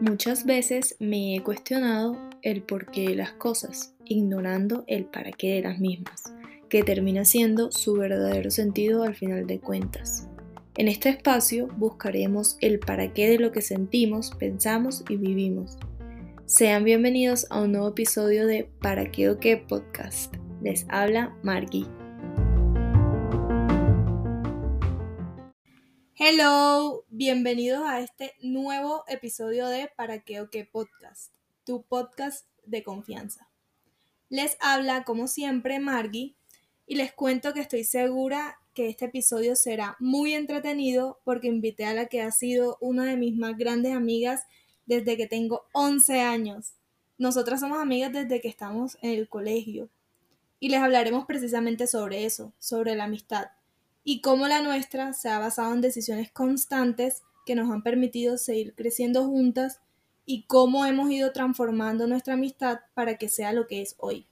Muchas veces me he cuestionado el porqué de las cosas, ignorando el para qué de las mismas, que termina siendo su verdadero sentido al final de cuentas. En este espacio buscaremos el para qué de lo que sentimos, pensamos y vivimos. Sean bienvenidos a un nuevo episodio de Para qué o qué podcast. Les habla Margie. Hello, bienvenidos a este nuevo episodio de Para qué o qué podcast, tu podcast de confianza. Les habla como siempre Margie y les cuento que estoy segura que este episodio será muy entretenido porque invité a la que ha sido una de mis más grandes amigas desde que tengo 11 años. Nosotras somos amigas desde que estamos en el colegio y les hablaremos precisamente sobre eso, sobre la amistad y cómo la nuestra se ha basado en decisiones constantes que nos han permitido seguir creciendo juntas y cómo hemos ido transformando nuestra amistad para que sea lo que es hoy.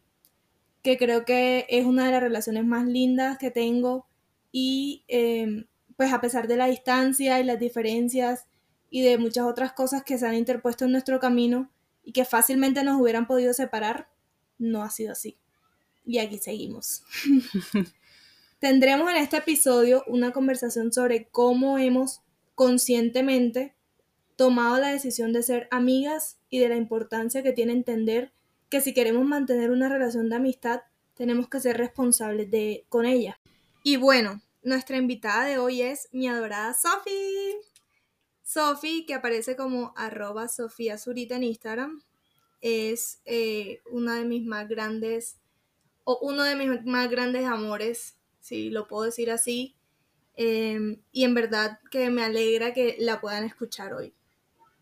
Que creo que es una de las relaciones más lindas que tengo y em, pues a pesar de la distancia y las diferencias y de muchas otras cosas que se han interpuesto en nuestro camino y que fácilmente nos hubieran podido separar, no ha sido así. Y aquí seguimos. Tendremos en este episodio una conversación sobre cómo hemos conscientemente tomado la decisión de ser amigas y de la importancia que tiene entender que si queremos mantener una relación de amistad, tenemos que ser responsables de, con ella. Y bueno, nuestra invitada de hoy es mi adorada Sofi. Sofi, que aparece como arroba Sofía Zurita en Instagram, es eh, una de mis más grandes, o uno de mis más grandes amores si lo puedo decir así. Em, y en verdad que me alegra que la puedan escuchar hoy.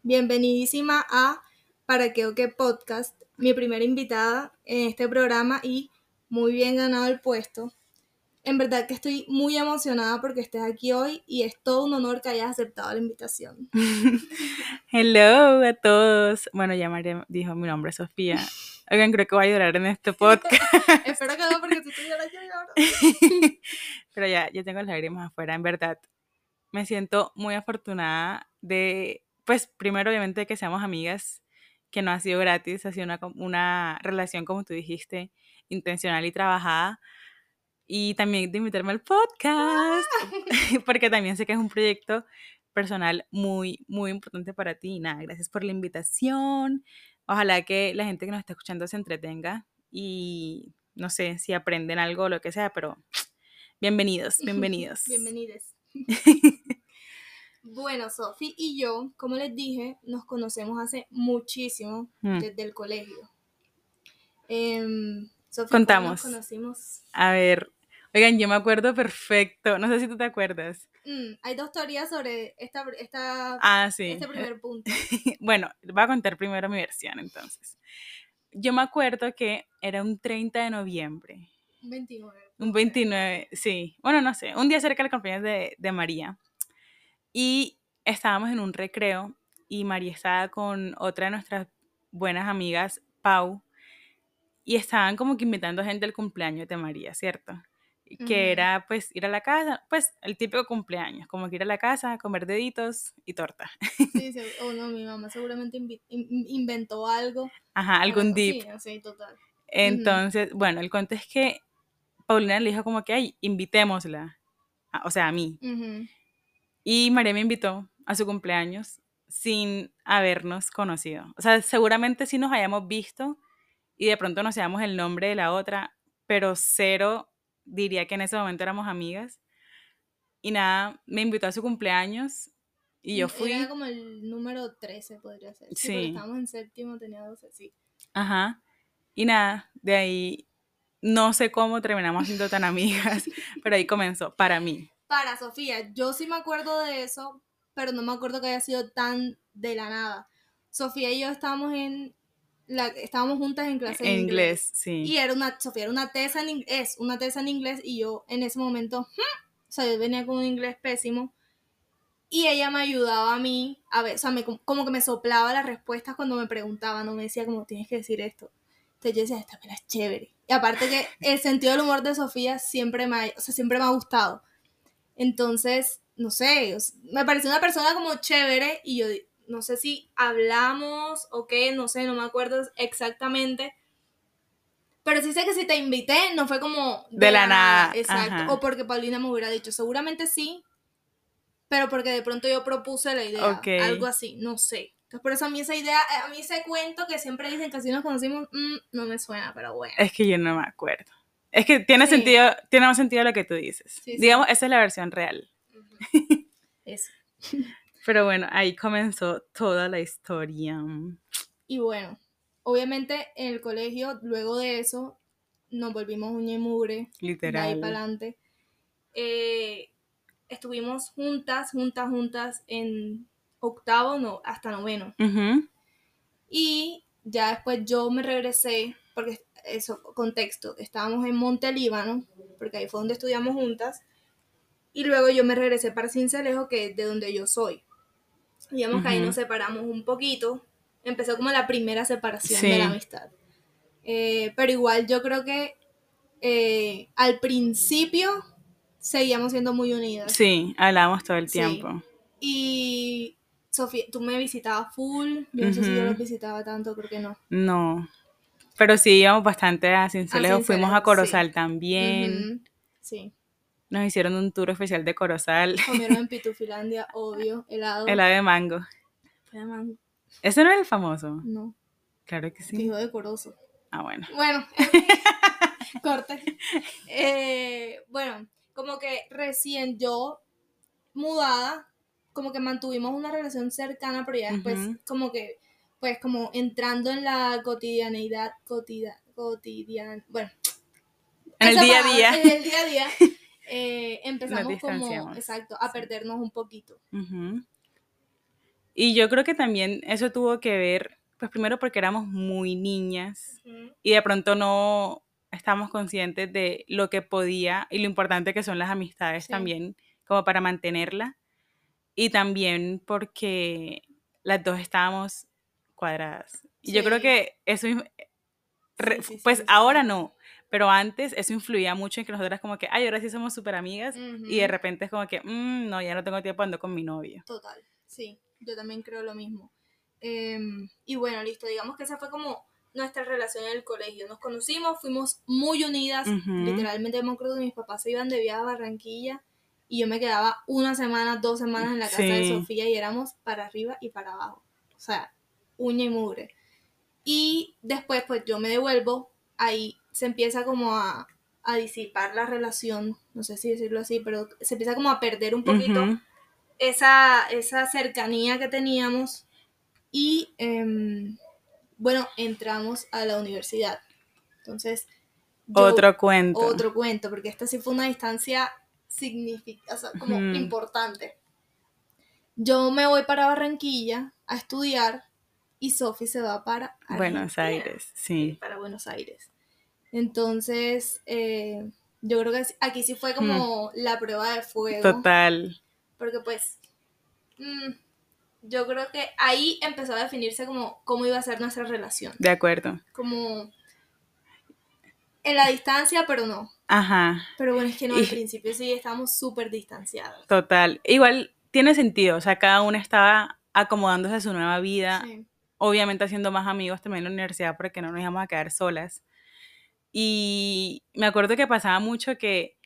Bienvenidísima a Para qué o podcast, mi primera invitada en este programa y muy bien ganado el puesto. En verdad que estoy muy emocionada porque estés aquí hoy y es todo un honor que hayas aceptado la invitación. Hello a todos. Bueno, ya María dijo mi nombre, Sofía. Oigan, creo que voy a llorar en este podcast. Espero que no, porque tú te lloras, Pero ya, ya tengo las lágrimas afuera, en verdad. Me siento muy afortunada de, pues, primero, obviamente, que seamos amigas, que no ha sido gratis, ha sido una, una relación, como tú dijiste, intencional y trabajada. Y también de invitarme al podcast, porque también sé que es un proyecto personal muy, muy importante para ti. Nada, gracias por la invitación. Ojalá que la gente que nos está escuchando se entretenga y no sé si aprenden algo o lo que sea, pero bienvenidos, bienvenidos. Bienvenidos. bueno, Sofi y yo, como les dije, nos conocemos hace muchísimo mm. desde el colegio. Eh, Contamos. Nos conocimos? A ver, oigan, yo me acuerdo perfecto, no sé si tú te acuerdas. Mm, hay dos teorías sobre esta, esta, ah, este primer punto. bueno, voy a contar primero mi versión entonces. Yo me acuerdo que era un 30 de noviembre. Un 29. Un 29, sí. Bueno, no sé, un día cerca del cumpleaños de, de María. Y estábamos en un recreo y María estaba con otra de nuestras buenas amigas, Pau, y estaban como que invitando gente al cumpleaños de María, ¿cierto? Que era pues ir a la casa, pues el típico cumpleaños, como que ir a la casa, comer deditos y torta. Sí, sí, o no, mi mamá seguramente inventó algo. Ajá, algún dip. Sí, sí, total. Entonces, bueno, el cuento es que Paulina le dijo como que, ay, invitémosla, o sea, a mí. Y María me invitó a su cumpleaños sin habernos conocido. O sea, seguramente sí nos hayamos visto y de pronto nos sabemos el nombre de la otra, pero cero diría que en ese momento éramos amigas. Y nada, me invitó a su cumpleaños y yo fui. Era como el número 13, podría ser. Sí. sí. estábamos en séptimo, tenía 12, sí. Ajá. Y nada, de ahí no sé cómo terminamos siendo tan amigas, pero ahí comenzó, para mí. Para Sofía, yo sí me acuerdo de eso, pero no me acuerdo que haya sido tan de la nada. Sofía y yo estábamos en la, estábamos juntas en clase en inglés, sí. Y era una, Sofía era una tesa en inglés, una tesa en inglés y yo en ese momento, hmm", o sea, yo venía con un inglés pésimo y ella me ayudaba a mí, a ver, o sea, me, como que me soplaba las respuestas cuando me preguntaban, no me decía como tienes que decir esto. Entonces yo decía, esta pena es chévere. Y aparte que el sentido del humor de Sofía siempre me ha, o sea, siempre me ha gustado. Entonces, no sé, me pareció una persona como chévere y yo no sé si hablamos o qué, no sé, no me acuerdo exactamente. Pero sí sé que si te invité, no fue como de, la, nada. Exacto. O porque Paulina me hubiera dicho, seguramente sí, pero porque de pronto yo propuse la idea. Algo así, no sé. Entonces, por eso a mí esa idea, a mí ese cuento que siempre dicen que así nos conocimos, mm, no me suena, pero bueno. Es que yo no me acuerdo. Es que tiene sentido, tiene más sentido lo que tú dices. Digamos, esa es la versión real. Eso. Pero bueno, ahí comenzó toda la historia. Y bueno, obviamente en el colegio, luego de eso, nos volvimos uña y mugre. Literal. De ahí para adelante. Eh, estuvimos juntas, juntas, juntas en octavo, no, hasta noveno. Y ya después yo me regresé, porque eso, contexto, estábamos en Monte Líbano, porque ahí fue donde estudiamos juntas, y luego yo me regresé para Cincelejo, que es de donde yo soy. Digamos que ahí nos separamos un poquito, empezó como la primera separación de la amistad. Eh, pero igual yo creo que eh, al principio seguíamos siendo muy unidas. Sí, hablábamos todo el tiempo. Y Sofía, tú me visitabas full, yo no sé si yo los visitaba tanto, creo que no. No, pero sí íbamos bastante a Cincelejo, fuimos a Corozal también. Sí. Nos hicieron un tour especial de Corozal. Comieron en Pitufilandia, obvio, helado. Helado de mango. de mango. ¿Ese no es el famoso? No. Claro que sí. Dijo decoroso. Ah, bueno. Bueno, corte. Eh, bueno, como que recién yo, mudada, como que mantuvimos una relación cercana, pero ya después como que pues como entrando en la cotidianeidad, cotidiana, cotidian, bueno. En el día a día. En el día a día. Eh, empezamos como, exacto, a perdernos un poquito. Y yo creo que también eso tuvo que ver, pues primero porque éramos muy niñas y de pronto no estábamos conscientes de lo que podía y lo importante que son las amistades también, como para mantenerla. Y también porque las dos estábamos cuadradas. Y yo creo que eso, pues ahora no, pero antes eso influía mucho en que nosotras como que, ay, ahora sí somos súper amigas y de repente es como que, mm, no, ya no tengo tiempo, ando con mi novio. Total, sí, yo también creo lo mismo. Em, y bueno, listo, digamos que esa fue como nuestra relación en el colegio. Nos conocimos, fuimos muy unidas, literalmente me acuerdo que mis papás se iban de viaje a Barranquilla y yo me quedaba una semana, dos semanas en la casa de Sofía y éramos para arriba y para abajo. O sea, uña y mugre. Y después, pues yo me devuelvo, ahí se empieza como a, disipar la relación, no sé si decirlo así, pero se empieza como a perder un poquito esa, esa cercanía que teníamos. Y em, bueno, entramos a la universidad. Entonces. otro cuento. Otro cuento, porque esta sí fue una distancia significativa, como importante. Yo me voy para Barranquilla a estudiar y Sophie se va para Buenos Aires, sí. Para Buenos Aires. Entonces, eh, yo creo que aquí sí fue como la prueba de fuego. Total. Porque pues, mm, yo creo que ahí empezó a definirse como cómo iba a ser nuestra relación. De acuerdo. Como en la distancia, pero no. Ajá. Pero bueno, es que no, al principio sí estábamos súper distanciados. Total. Igual tiene sentido, o sea, cada una estaba acomodándose a su nueva vida. Sí obviamente haciendo más amigos también en la universidad porque no nos íbamos a quedar solas. Y me acuerdo que pasaba mucho que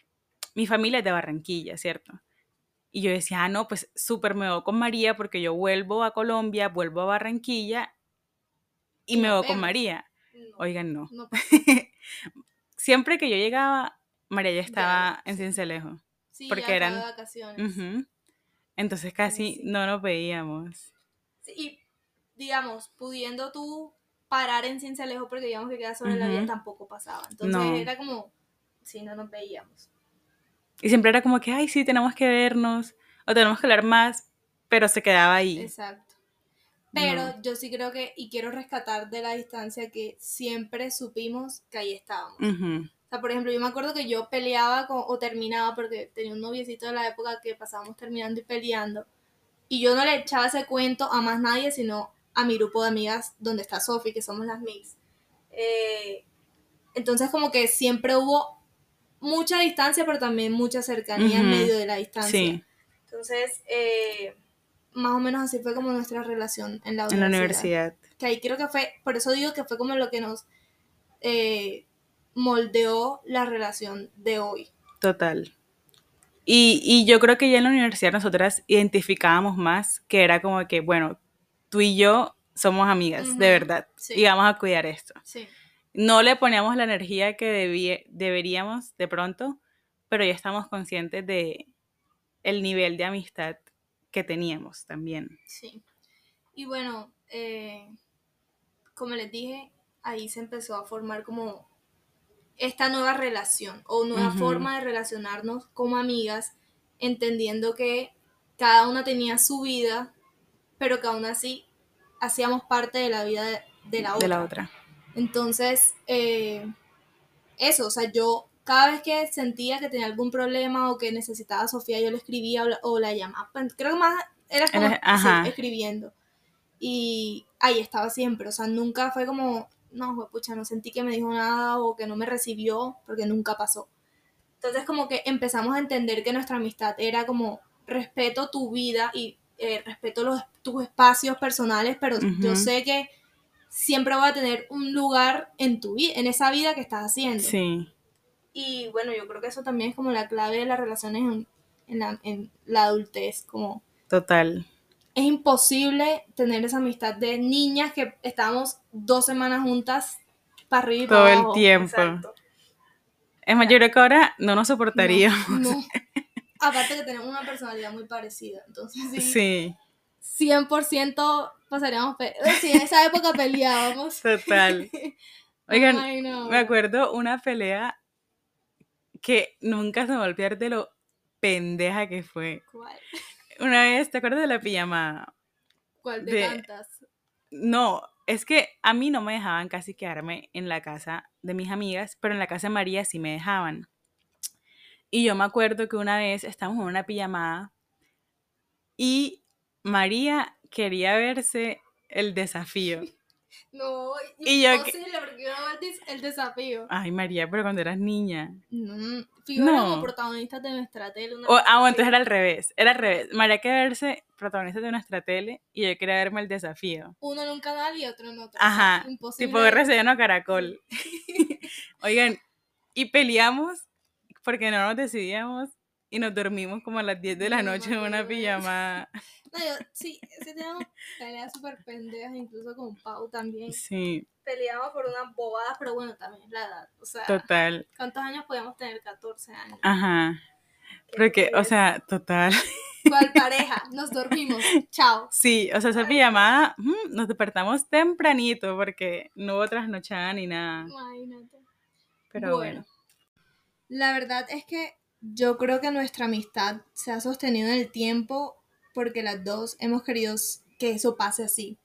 mi familia es de Barranquilla, ¿cierto? Y yo decía, ah, no, pues súper me voy con María porque yo vuelvo a Colombia, vuelvo a Barranquilla y me voy con María. Oigan, no. Siempre que yo llegaba, María ya estaba en Cincelejo. Sí, porque eran vacaciones. Entonces casi no nos veíamos. Sí, digamos, pudiendo tú parar en Cincelejo porque digamos que queda sobre la vía, tampoco pasaba. Entonces era como, si no nos veíamos. Y siempre era como que, ay, sí, tenemos que vernos, o tenemos que hablar más, pero se quedaba ahí. Exacto. Pero yo sí creo que, y quiero rescatar de la distancia que siempre supimos que ahí estábamos. O sea, por ejemplo, yo me acuerdo que yo peleaba con, o terminaba, porque tenía un noviecito de la época que pasábamos terminando y peleando, y yo no le echaba ese cuento a más nadie, sino a mi grupo de amigas donde está Sofi, que somos las mix. Eh, entonces como que siempre hubo mucha distancia, pero también mucha cercanía en medio de la distancia. Sí, Entonces, eh, más o menos así fue como nuestra relación en la universidad. en la universidad. Que ahí creo que fue, por eso digo que fue como lo que nos eh, moldeó la relación de hoy. Total. Y, y yo creo que ya en la universidad nosotras identificábamos más que era como que, bueno, tú y yo somos amigas, de verdad, sí. y vamos a cuidar esto. Sí. No le poníamos la energía que deberíamos de pronto, pero ya estamos conscientes de el nivel de amistad que teníamos también. Sí. Y bueno, eh, como les dije, ahí se empezó a formar como esta nueva relación o nueva forma de relacionarnos como amigas, entendiendo que cada una tenía su vida, pero que aún así hacíamos parte de la vida de, de la otra. De la otra. Entonces, eh, eso, o sea, yo cada vez que sentía que tenía algún problema o que necesitaba a Sofía, yo le escribía o la, o la llamaba. Creo que más era como sí, ajá. escribiendo. Y ahí estaba siempre, o sea, nunca fue como, no, pucha, no sentí que me dijo nada o que no me recibió, porque nunca pasó. Entonces, como que empezamos a entender que nuestra amistad era como respeto tu vida y eh, respeto los, tus espacios personales, pero yo sé que siempre voy a tener un lugar en tu vida, en esa vida que estás haciendo. Sí, Y bueno, yo creo que eso también es como la clave de las relaciones en, en la, en la adultez, como total. es imposible tener esa amistad de niñas que estábamos dos semanas juntas para arriba y Todo para el abajo. tiempo. Exacto. Es más, yo creo que ahora no nos soportaríamos. No, no. Aparte que tenemos una personalidad muy parecida, entonces sí, Sí, 100% pasaríamos, pe- sí, en esa época peleábamos. total. Oigan, me acuerdo una pelea que nunca se me va a olvidar de lo pendeja que fue. ¿Cuál? Una vez, ¿te acuerdas de la pijamada? ¿Cuál de, De- tantas? No, es que a mí no me dejaban casi quedarme en la casa de mis amigas, pero en la casa de María sí me dejaban. Y yo me acuerdo que una vez estábamos en una pijamada y María quería verse el desafío. No, Y yo que- porque no el des- el desafío. Ay, María, pero cuando eras niña. Mm, figura No. como protagonistas de nuestra tele. una O, ah, bueno, entonces era al revés. Era al revés. María quería verse protagonista de nuestra tele y yo quería verme el desafío. Uno en un canal y otro en otro. Ajá, imposible. Tipo RCN o Caracol. Oigan, y peleamos porque no nos decidíamos y nos dormimos como a las 10 de la No, noche en una pijamada. No, yo- sí, sí tenemos peleas súper pendejas, incluso con Pau también. Sí, Peleamos por unas bobadas, pero bueno, también es la edad. O sea, total. ¿cuántos años podíamos tener? 14 años. Ajá. Porque, o sea, total. ¿Cuál pareja? Nos dormimos. Chao. Sí, o sea, esa pijamada nos despertamos tempranito porque no hubo trasnochada ni nada. Imagínate. Pero Bueno. bueno. La verdad es que yo creo que nuestra amistad se ha sostenido en el tiempo porque las dos hemos querido que eso pase así.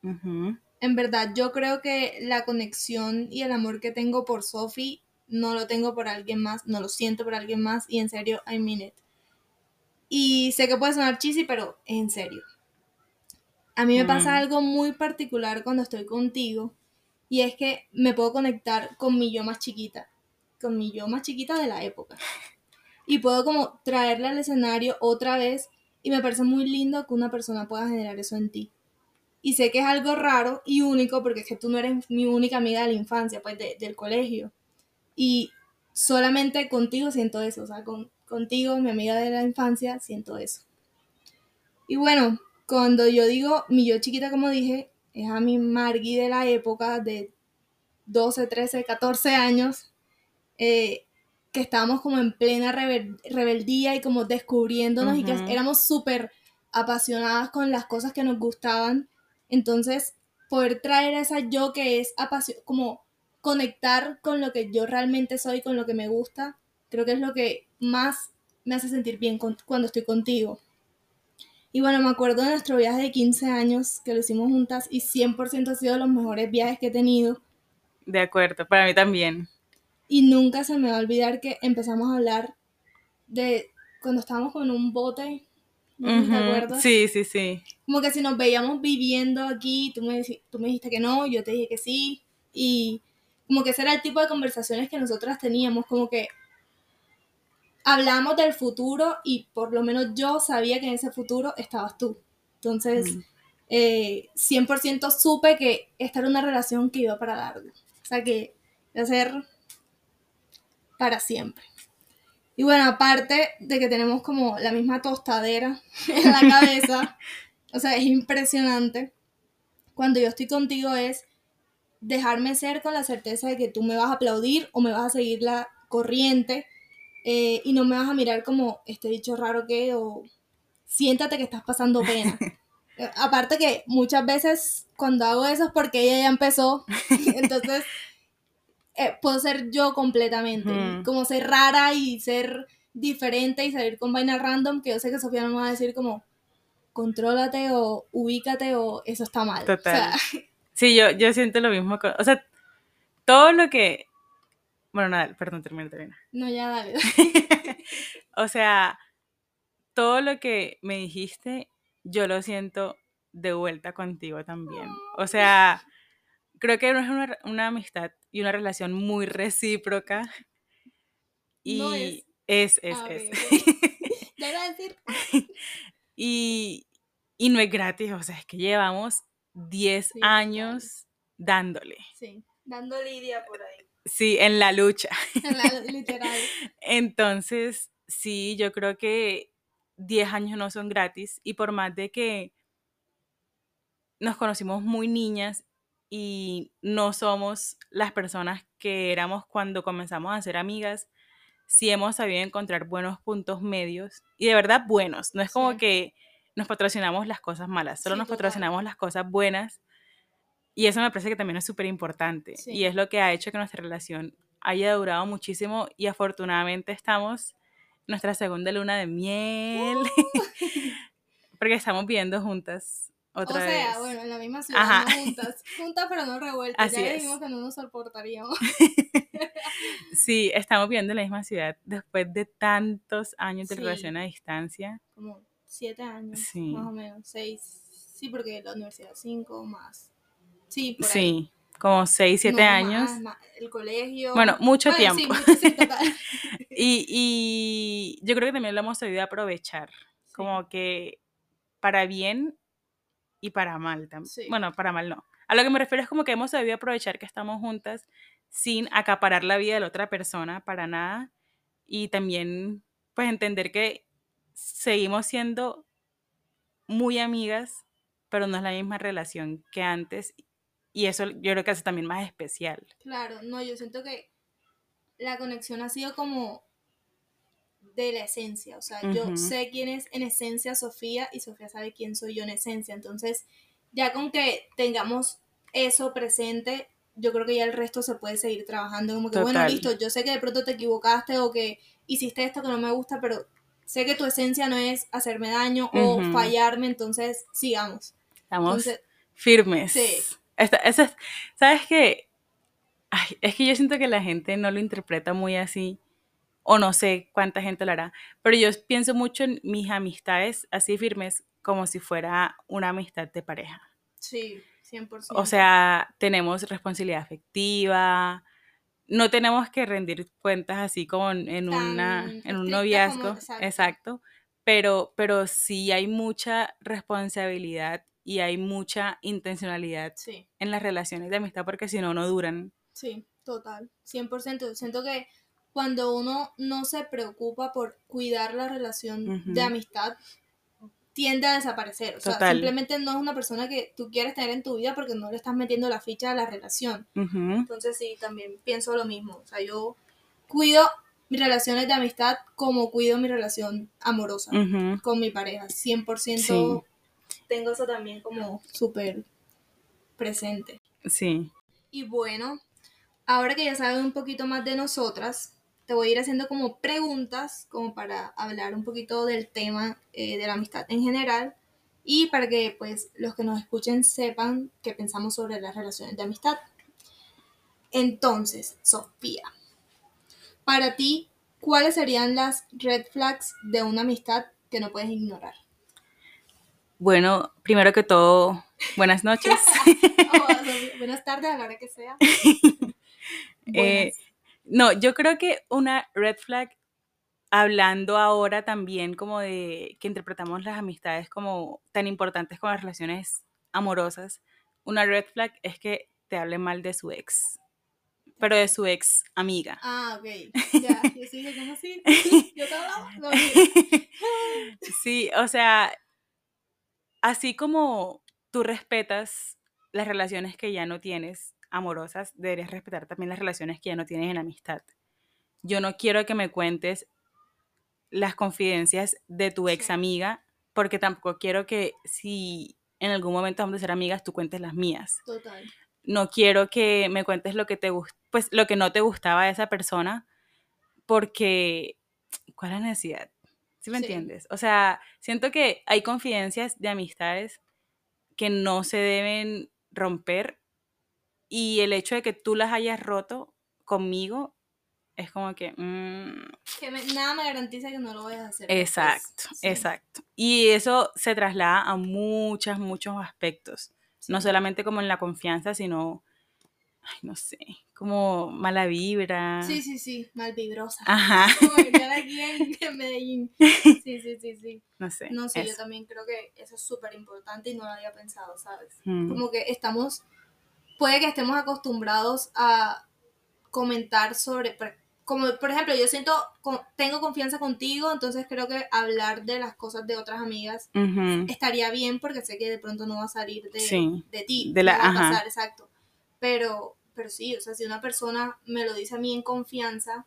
En verdad, yo creo que la conexión y el amor que tengo por Sophie no lo tengo por alguien más, no lo siento por alguien más y en serio, I mean it. Y sé que puede sonar cheesy, pero en serio. A mí me pasa algo muy particular cuando estoy contigo y es que me puedo conectar con mi yo más chiquita, con mi yo más chiquita de la época. Y puedo como traerla al escenario otra vez y me parece muy lindo que una persona pueda generar eso en ti. Y sé que es algo raro y único porque es que tú no eres mi única amiga de la infancia, pues de- del colegio. Y solamente contigo siento eso, o sea, con, contigo, mi amiga de la infancia, siento eso. Y bueno, cuando yo digo mi yo chiquita, como dije, es a mi Margie de la época de 12, 13, 14 años, eh, que estábamos como en plena rebel- rebeldía y como descubriéndonos y que éramos súper apasionadas con las cosas que nos gustaban. Entonces, poder traer a esa yo que es como conectar con lo que yo realmente soy, con lo que me gusta, creo que es lo que más me hace sentir bien con- cuando estoy contigo. Y bueno, me acuerdo de nuestro viaje de 15 años que lo hicimos juntas y 100% ha sido de los mejores viajes que he tenido. De acuerdo, para mí también. Y nunca se me va a olvidar que empezamos a hablar de cuando estábamos con un bote, no te acuerdas. Sí, sí, sí. Como que si nos veíamos viviendo aquí, tú me, tú me dijiste que no, yo te dije que sí. Y como que ese era el tipo de conversaciones que nosotras teníamos, como que hablamos del futuro y por lo menos yo sabía que en ese futuro estabas tú. Entonces, Mm. eh, 100% supe que esta era una relación que iba para largo. O sea, que iba a ser para siempre. Y bueno, aparte de que tenemos como la misma tostadera en la cabeza, o sea, es impresionante. Cuando yo estoy contigo es dejarme ser con la certeza de que tú me vas a aplaudir o me vas a seguir la corriente eh, y no me vas a mirar como este dicho raro que o siéntate que estás pasando pena. Aparte que muchas veces cuando hago eso es porque ella ya empezó, entonces eh, puedo ser yo completamente, como ser rara y ser diferente y salir con vainas random que yo sé que Sofía no me va a decir como contrólate o ubícate o eso está mal. Total. O sea, Sí, yo, yo siento lo mismo. con- o sea, todo lo que... Bueno, nada, perdón, termina, termina. no, ya dale. o sea, todo lo que me dijiste, yo lo siento de vuelta contigo también. O sea, creo que es una, una amistad y una relación muy recíproca. Y No es. es, es, Ah, ok, es. ok. Ya iba a decir, y, y no es gratis, o sea, es que llevamos 10 Sí, total. años dándole. sí, dando lidia por ahí, Sí, en la lucha. en la- literal. Entonces, sí, yo creo que 10 años no son gratis y por más de que nos conocimos muy niñas y no somos las personas que éramos cuando comenzamos a ser amigas, sí hemos sabido encontrar buenos puntos medios y de verdad buenos. No es como Sí. que nos patrocinamos las cosas malas, solo Sí, nos total. patrocinamos las cosas buenas y eso me parece que también es súper importante y es lo que ha hecho que nuestra relación haya durado muchísimo y afortunadamente estamos en nuestra segunda luna de miel porque estamos viviendo juntas O sea, vez. bueno, en la misma ciudad, Ajá. no juntas, juntas pero no revueltas, Así ya es. dijimos que no nos soportaríamos. Sí, estamos viviendo en la misma ciudad después de tantos años de Sí. relación a distancia. Como siete años, Sí. más o menos, seis, sí, porque la universidad cinco más. Sí, por ahí. Sí, como 6, 7 No, años. más, más, el colegio. Bueno, mucho tiempo. sí, total. Y, y yo creo que también lo hemos sabido aprovechar, como que para bien y para mal también. Sí. Bueno, para mal no. A lo que me refiero es como que hemos sabido aprovechar que estamos juntas sin acaparar la vida de la otra persona para nada y también pues entender que seguimos siendo muy amigas, pero no es la misma relación que antes y eso yo creo que hace también más especial. Claro, no, yo siento que la conexión ha sido como de la esencia, o sea, yo Ujú. sé quién es en esencia Sofía y Sofía sabe quién soy yo en esencia, entonces ya con que tengamos eso presente, yo creo que ya el resto se puede seguir trabajando, como que bueno, Total. listo, yo sé que de pronto te equivocaste o que hiciste esto que no me gusta, pero sé que tu esencia no es hacerme daño o Ujú. fallarme, entonces sigamos. Estamos Entonces, firmes. Sí. Esta- esa es- ¿Sabes qué? Ay, es que yo siento que la gente no lo interpreta muy así, o no sé cuánta gente lo hará, pero yo pienso mucho en mis amistades así firmes como si fuera una amistad de pareja. sí, 100%. O sea, tenemos responsabilidad afectiva, no tenemos que rendir cuentas así como en, una, en un como- noviazgo, exacto. exacto, pero, pero sí hay mucha responsabilidad y hay mucha intencionalidad sí. en las relaciones de amistad porque si no, no duran. Sí, total, 100%. Siento que cuando uno no se preocupa por cuidar la relación de amistad, tiende a desaparecer. O sea, Total. simplemente no es una persona que tú quieres tener en tu vida porque no le estás metiendo la ficha a la relación. Entonces sí, también pienso lo mismo. O sea, yo cuido mis relaciones de amistad como cuido mi relación amorosa con mi pareja. 100% Sí. tengo eso también como súper presente. Sí, Y bueno, ahora que ya saben un poquito más de nosotras, te voy a ir haciendo como preguntas, como para hablar un poquito del tema eh, de la amistad en general y para que pues los que nos escuchen sepan qué pensamos sobre las relaciones de amistad. Entonces, Sofía, para ti, ¿cuáles serían las red flags de una amistad que no puedes ignorar? bueno, primero que todo, buenas noches. Oh, buenas tardes, a la hora que sea. Eh. No, yo creo que una red flag, hablando ahora también como de que interpretamos las amistades como tan importantes como las relaciones amorosas, una red flag es que te hable mal de su ex, pero de su ex amiga. Ah, ok. Ya, yo sí, ¿cómo así? Yo te hablaba. No, sí, o sea, así como tú respetas las relaciones que ya no tienes amorosas, deberías respetar también las relaciones que ya no tienes en amistad. Yo no quiero que me cuentes las confidencias de tu ex amiga, porque tampoco quiero que si en algún momento vamos a ser amigas, tú cuentes las mías. Total. No quiero que me cuentes lo que te pues lo que no te gustaba de esa persona, porque ¿cuál es la necesidad? ¿Sí me Sí. entiendes? O sea, siento que hay confidencias de amistades que no se deben romper y el hecho de que tú las hayas roto conmigo es como que... mm, Que me- nada me garantiza que no lo vayas a hacer. después. exacto, Sí. exacto. Y eso se traslada a muchos, muchos aspectos. No Sí. solamente como en la confianza, sino, ay, no sé, como mala vibra. Sí, sí, sí, malvibrosa. Ajá, Como aquí en, en Medellín. Sí, sí, sí, sí. no sé. No sé, yo eso. también creo que eso es súper importante y no lo había pensado, ¿sabes? Mm, Como que estamos, puede que estemos acostumbrados a comentar sobre, como por ejemplo, yo siento, tengo confianza contigo, entonces creo que hablar de las cosas de otras amigas estaría bien porque sé que de pronto no va a salir de, Sí, de ti, de la- no va a pasar, exacto. Pero, pero sí, o sea, si una persona me lo dice a mí en confianza,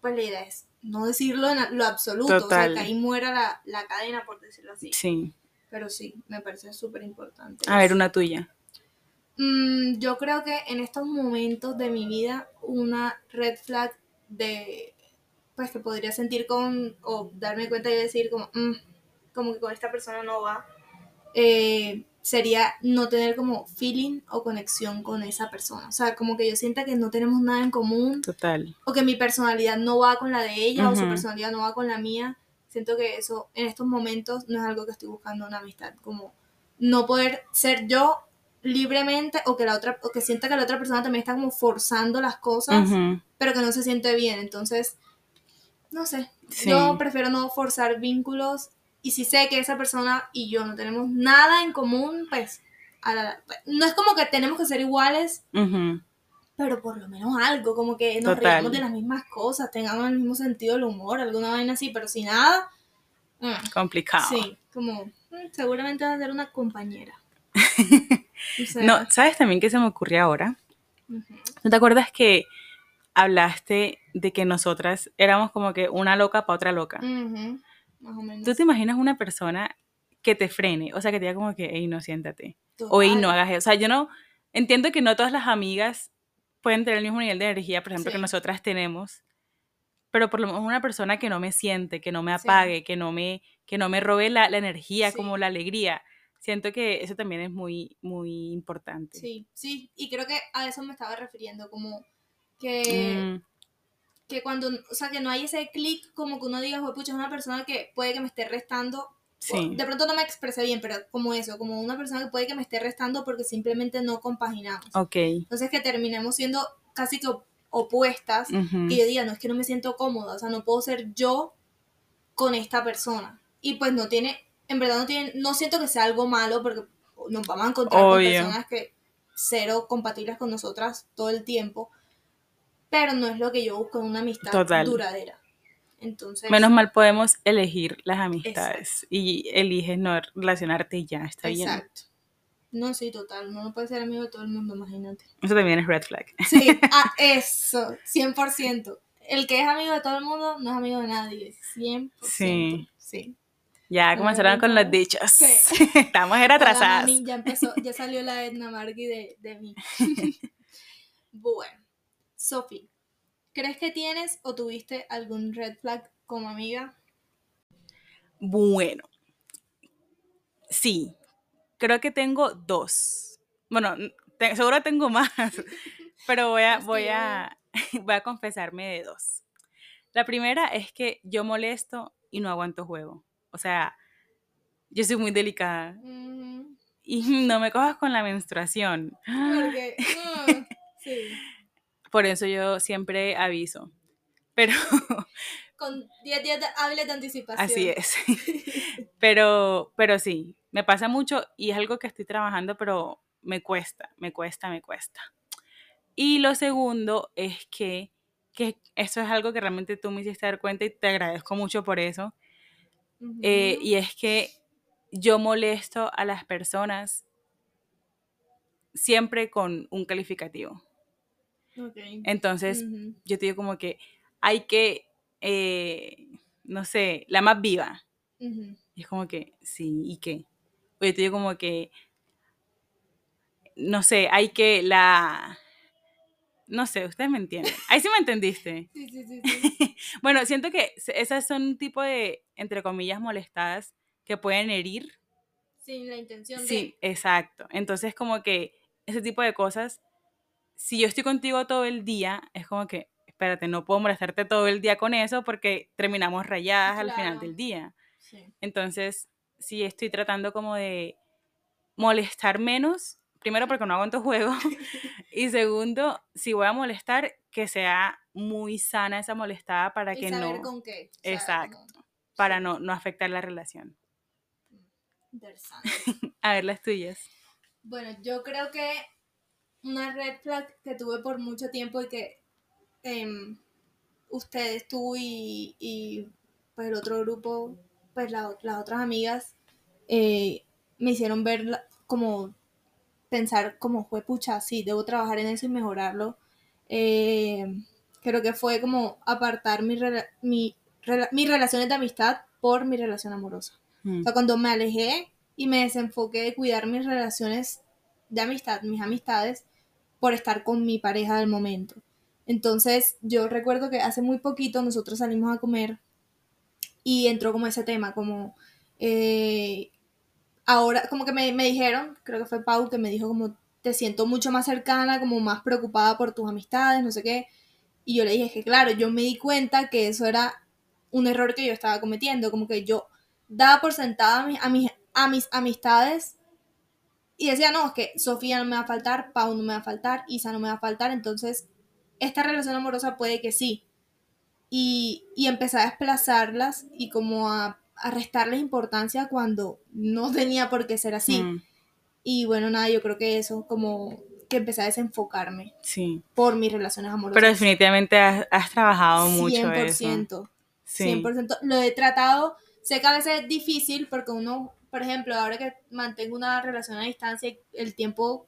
pues la idea es no decirlo en lo absoluto, Total. o sea, que ahí muera la, la cadena, por decirlo así. Sí. Pero sí, me parece súper importante. A ver, una tuya. Mm, yo creo que en estos momentos de mi vida, una red flag de, pues que podría sentir con, o darme cuenta y decir como, "Mm, como que con esta persona no va, eh, sería no tener como feeling o conexión con esa persona. O sea, como que yo sienta que no tenemos nada en común Total. o que mi personalidad no va con la de ella o su personalidad no va con la mía. Siento que eso en estos momentos no es algo que estoy buscando una amistad, como no poder ser yo libremente o que la otra o que sienta que la otra persona también está como forzando las cosas, pero que no se siente bien. Entonces, no sé, Sí. yo prefiero no forzar vínculos y si sé que esa persona y yo no tenemos nada en común, pues a la- no es como que tenemos que ser iguales, pero por lo menos algo, como que nos reímos de las mismas cosas, tengamos el mismo sentido del humor, alguna vaina así, pero sin nada, mm, Complicado. sí, como mm, seguramente va a ser una compañera. O sea, No, ¿sabes también qué se me ocurrió ahora? ¿No te acuerdas que hablaste de que nosotras éramos como que una loca para otra loca? Más o menos. ¿Tú te imaginas una persona que te frene? O sea, que te diga como que, hey, no, siéntate. O, hey, no hagas eso. O sea, yo no entiendo que no todas las amigas pueden tener el mismo nivel de energía, por ejemplo, que nosotras tenemos. Pero por lo menos una persona que no me siente, que no me Sí. apague, que no me, que no me robe la, la energía, Sí. como la alegría. Siento que eso también es muy, muy importante. Sí, sí, y creo que a eso me estaba refiriendo, como que, Mm, que cuando, o sea, que no hay ese clic como que uno diga, "Jue pucha, es una persona que puede que me esté restando sí, De pronto no me expresé bien, pero como eso, como una persona que puede que me esté restando porque simplemente no compaginamos. ok. Entonces que terminemos siendo casi que op- opuestas, ujú, que yo diga, no es que no me siento cómoda, o sea, no puedo ser yo con esta persona. Y pues no tiene, en verdad no tiene, no siento que sea algo malo porque nos vamos a encontrar con personas que cero compatibles con nosotras todo el tiempo, pero no es lo que yo busco en una amistad Total. duradera. Entonces, Menos mal podemos elegir las amistades y eliges no relacionarte y ya, está bien. Exacto. No, sí, total. Uno no puede ser amigo de todo el mundo, imagínate. Eso también es red flag. Sí, ah, eso, 100%. El que es amigo de todo el mundo no es amigo de nadie, 100%. Sí. sí. Ya comenzaron con los dichos. Sí. Estamos era Hola, atrasadas. mami, ya empezó, ya salió la Edna Margui de, de mí. bueno, Sofi, ¿crees que tienes o tuviste algún red flag como amiga? Bueno, sí, creo que tengo dos. Bueno, te- seguro tengo más, pero voy a, voy, a, voy a confesarme de dos. La primera es que yo molesto y no aguanto juego. O sea, yo soy muy delicada y no me cojas con la menstruación. porque, sí. Por eso yo siempre aviso. Pero Con 10 días hábiles de anticipación. Así es. pero, pero sí, me pasa mucho y es algo que estoy trabajando, pero me cuesta, me cuesta, me cuesta. Y lo segundo es que, que eso es algo que realmente tú me hiciste dar cuenta y te agradezco mucho por eso. Eh, y es que yo molesto a las personas siempre con un calificativo. Entonces, yo te digo como que hay que, eh, no sé, la más viva. Y es como que, sí, ¿y qué? O yo te digo como que, no sé, hay que la... No sé, ustedes me entienden. Ahí sí me entendiste. sí, sí, sí, sí. bueno, siento que esas son un tipo de, entre comillas, molestadas que pueden herir. Sin la intención de... Sí, exacto. Entonces, como que ese tipo de cosas, si yo estoy contigo todo el día, es como que, espérate, no puedo molestarte todo el día con eso porque terminamos rayadas al final del día. Entonces, si estoy tratando como de molestar menos, primero porque no aguanto juego, y segundo, si voy a molestar, que sea muy sana esa molestada para que no... con qué. Exacto. Para no, no afectar la relación. Interesante. a ver, las tuyas. Bueno, yo creo que una red flag que tuve por mucho tiempo y que em, ustedes, tú y, pues el otro grupo, pues las otras amigas, eh, me hicieron ver como pensar como fue pucha, sí, debo trabajar en eso y mejorarlo. Eh, creo que fue como apartar mi, mi, mis relaciones de amistad por mi relación amorosa. O sea, mm. cuando me alejé y me desenfoqué de cuidar mis relaciones de amistad, mis amistades, por estar con mi pareja del momento. Entonces, yo recuerdo que hace muy poquito nosotros salimos a comer y entró como ese tema, como eh, ahora, como que me, me, dijeron, creo que fue Pau que me dijo como te siento mucho más cercana, como más preocupada por tus amistades, no sé qué. Y yo le dije que claro, yo me di cuenta que eso era un error que yo estaba cometiendo, como que yo daba por sentada a mis, a mis, amistades y decía, no, es que Sofía no me va a faltar, Pau no me va a faltar, Isa no me va a faltar, entonces esta relación amorosa puede que sí. Y, y empecé a desplazarlas y como a, a, restarles importancia cuando no tenía por qué ser así. Mm. Y bueno, nada, yo creo que eso como que empecé a desenfocarme sí. por mis relaciones amorosas. Pero definitivamente has, has trabajado mucho 100%. Eso. 100%. Lo he tratado, sé que a veces es difícil porque uno, por ejemplo, ahora que mantengo una relación a distancia, el tiempo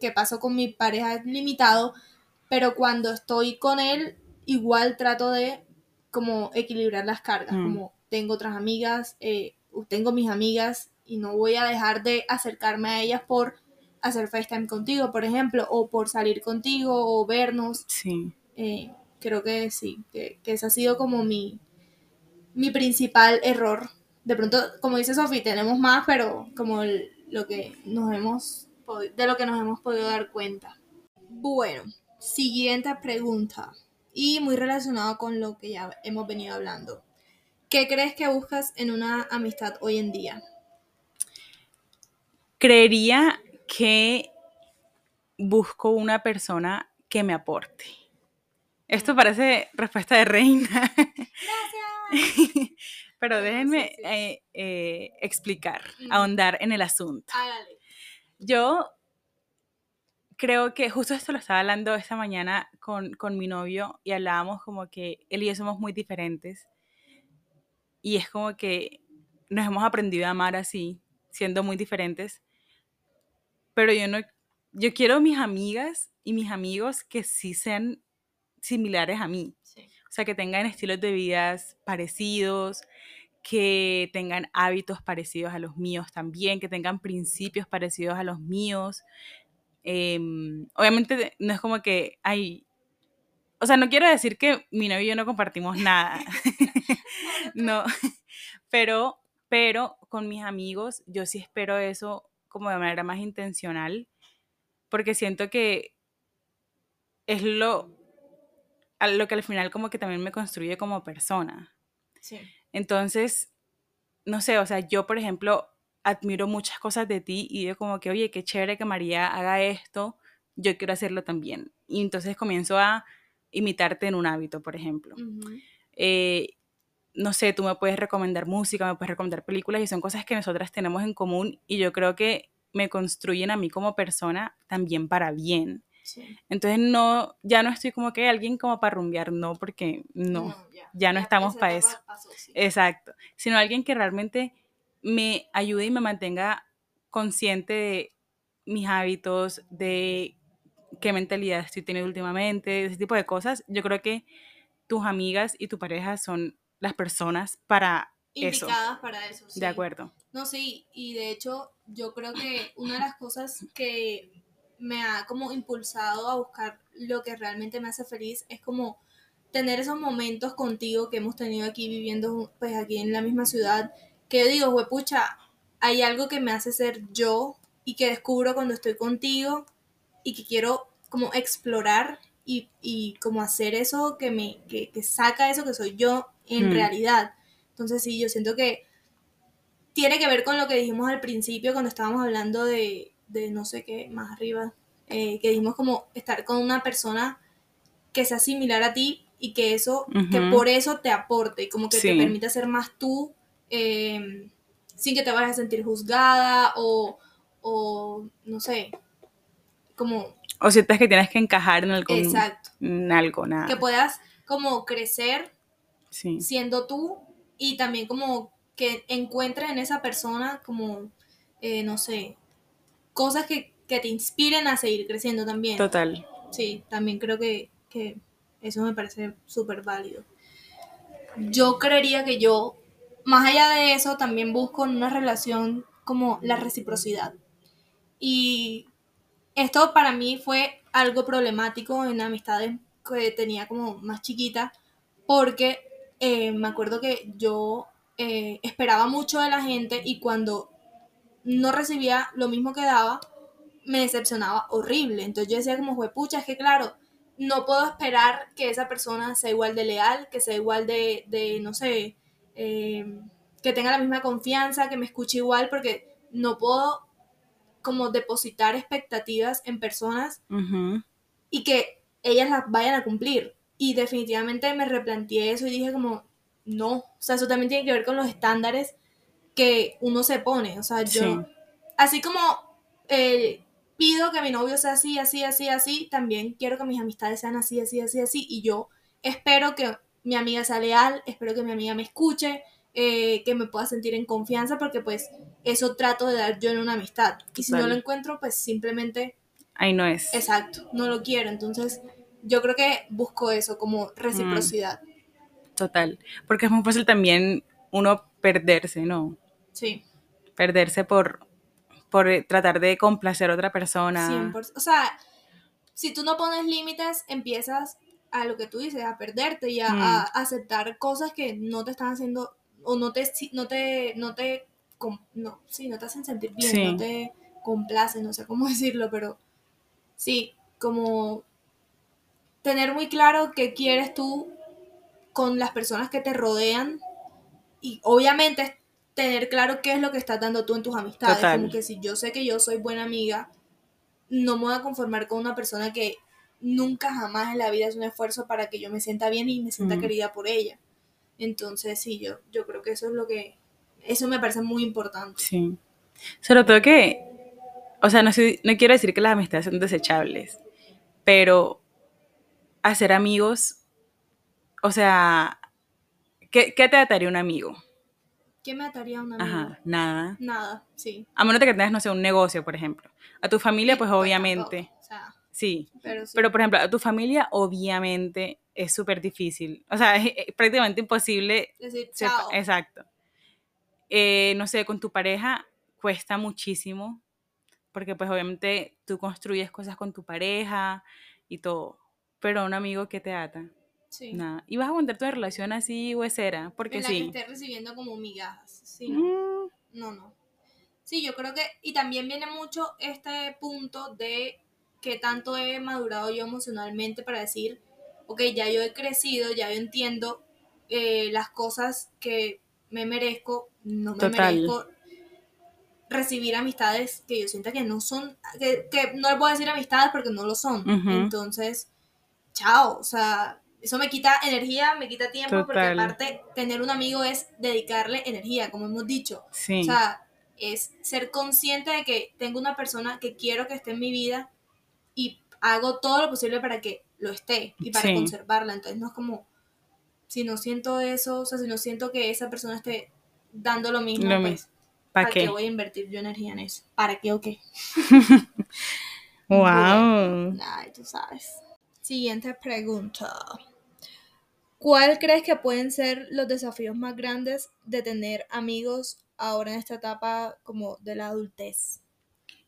que paso con mi pareja es limitado, pero cuando estoy con él, igual trato de como equilibrar las cargas, mm. como tengo otras amigas, eh, tengo mis amigas y no voy a dejar de acercarme a ellas por hacer FaceTime contigo, por ejemplo, o por salir contigo o vernos. Sí. Eh, creo que sí, que, que ese ha sido como mi, mi principal error. De pronto, como dice Sofi, tenemos más, pero como lo que nos hemos de lo que nos hemos podido dar cuenta. Bueno, siguiente pregunta y muy relacionado con lo que ya hemos venido hablando. ¿Qué crees que buscas en una amistad hoy en día? Creería que busco una persona que me aporte. Esto parece respuesta de reina. Gracias. Pero déjenme eh, eh, explicar, ahondar en el asunto. Yo creo que justo esto lo estaba hablando esta mañana con, con, mi novio y hablábamos como que él y yo somos muy diferentes. Y es como que nos hemos aprendido a amar así, siendo muy diferentes. Pero yo no, yo quiero mis amigas y mis amigos que sí sean similares a mí. O sea, que tengan estilos de vida parecidos, que tengan hábitos parecidos a los míos también, que tengan principios parecidos a los míos. Em, obviamente no es como que hay... O sea, no quiero decir que mi novio y yo no compartimos nada. no, pero, pero con mis amigos yo sí espero eso como de manera más intencional, porque siento que es lo lo que al final como que también me construye como persona. Sí. Entonces, no sé, o sea, yo por ejemplo admiro muchas cosas de ti y digo como que, oye, qué chévere que María haga esto, yo quiero hacerlo también. Y entonces comienzo a imitarte en un hábito, por ejemplo. Eh, no sé, tú me puedes recomendar música, me puedes recomendar películas y son cosas que nosotras tenemos en común y yo creo que me construyen a mí como persona también para bien. Entonces no, ya no estoy como que alguien como para rumbear, no, porque no, ya, no estamos para eso. Exacto, sino alguien que realmente me ayude y me mantenga consciente de mis hábitos, de qué mentalidad estoy teniendo últimamente, ese tipo de cosas. Yo creo que tus amigas y tu pareja son las personas para Indicadas para eso, De acuerdo. No, sí, y de hecho yo creo que una de las cosas que me ha como impulsado a buscar lo que realmente me hace feliz es como tener esos momentos contigo que hemos tenido aquí viviendo pues aquí en la misma ciudad, que yo digo, pucha, hay algo que me hace ser yo y que descubro cuando estoy contigo y que quiero como explorar y, y como hacer eso que me que, que, saca eso que soy yo en mm. realidad. Entonces sí, yo siento que tiene que ver con lo que dijimos al principio cuando estábamos hablando de, de no sé qué, más arriba, eh, que dijimos como estar con una persona que sea similar a ti y que eso, que por eso te aporte y como que te permita ser más tú eh, sin que te vayas a sentir juzgada o, o no sé, como... O sientas que tienes que encajar en algo. Exacto. En algo, nada. Que puedas como crecer siendo tú y también como que encuentres en esa persona como, eh, no sé, cosas que, te inspiren a seguir creciendo también. Total. Sí, también creo que, que eso me parece súper válido. Yo creería que yo, más allá de eso, también busco en una relación como la reciprocidad. Y esto para mí fue algo problemático en amistades que tenía como más chiquita, porque eh, me acuerdo que yo eh, esperaba mucho de la gente y cuando no recibía lo mismo que daba, me decepcionaba horrible. Entonces yo decía como, pucha, es que claro, no puedo esperar que esa persona sea igual de leal, que sea igual de, de no sé, eh, que tenga la misma confianza, que me escuche igual, porque no puedo como depositar expectativas en personas y que ellas las vayan a cumplir. Y definitivamente me replanteé eso y dije como, no, o sea, eso también tiene que ver con los estándares que uno se pone, o sea, yo, así como eh, pido que mi novio sea así, así, así, así, también quiero que mis amistades sean así, así, así, así, y yo espero que mi amiga sea leal, espero que mi amiga me escuche, eh, que me pueda sentir en confianza, porque pues eso trato de dar yo en una amistad, y si no lo encuentro, pues simplemente... Ahí no es. Exacto, no lo quiero, entonces yo creo que busco eso como reciprocidad. Total, porque es muy fácil también uno perderse, ¿no? Sí. Perderse por, por eh, tratar de complacer a otra persona. O sea, si tú no pones límites, empiezas a lo que tú dices, a perderte y a, mm. aceptar cosas que no te están haciendo o no te no te no te no, sí, no te hacen sentir bien, no te complacen, no sé cómo decirlo, pero sí, como tener muy claro qué quieres tú con las personas que te rodean y obviamente tener claro qué es lo que estás dando tú en tus amistades. Como que si yo sé que yo soy buena amiga, no me voy a conformar con una persona que nunca jamás en la vida es un esfuerzo para que yo me sienta bien y me sienta mm. querida por ella. Entonces, sí, yo, yo creo que eso es lo que, eso me parece muy importante. Sí. Sobre todo que, o sea, no, no quiero decir que las amistades son desechables, pero hacer amigos o sea, ¿qué, te ataría un amigo? ¿Qué me ataría un amigo? Ajá, nada. Nada, sí. A menos de que tengas, no sé, un negocio, por ejemplo. A tu familia, pues, pues obviamente. O sea, sí. Pero, pero, por ejemplo, a tu familia, obviamente, es súper difícil. O sea, es, prácticamente imposible. Decir chao. exacto. Eh, no sé, con tu pareja cuesta muchísimo. Porque, pues, obviamente, tú construyes cosas con tu pareja y todo. Pero un amigo que te ata. Sí. Nada. Y vas a aguantar tu relación así huesera, porque en la sí. que estés recibiendo como migajas. Sí, no. Mm. No, no. Sí, yo creo que, y también viene mucho este punto de que tanto he madurado yo emocionalmente para decir, ok, ya yo he crecido, ya yo entiendo eh, las cosas que me merezco, no me merezco recibir amistades que yo sienta que no son, que, no le puedo decir amistades porque no lo son. Entonces, chao, o sea, eso me quita energía, me quita tiempo, porque Total. aparte tener un amigo es dedicarle energía, como hemos dicho. Sí. O sea, es ser consciente de que tengo una persona que quiero que esté en mi vida y hago todo lo posible para que lo esté y para Sí. conservarla. Entonces no es como, si no siento eso, o sea, si no siento que esa persona esté dando lo mismo, Lo pues. ¿Para ¿para qué qué? voy a invertir yo energía en eso? ¿Para qué o qué? Wow. Ay, tú sabes. Siguiente pregunta. ¿Cuál crees que pueden ser los desafíos más grandes de tener amigos ahora en esta etapa como de la adultez?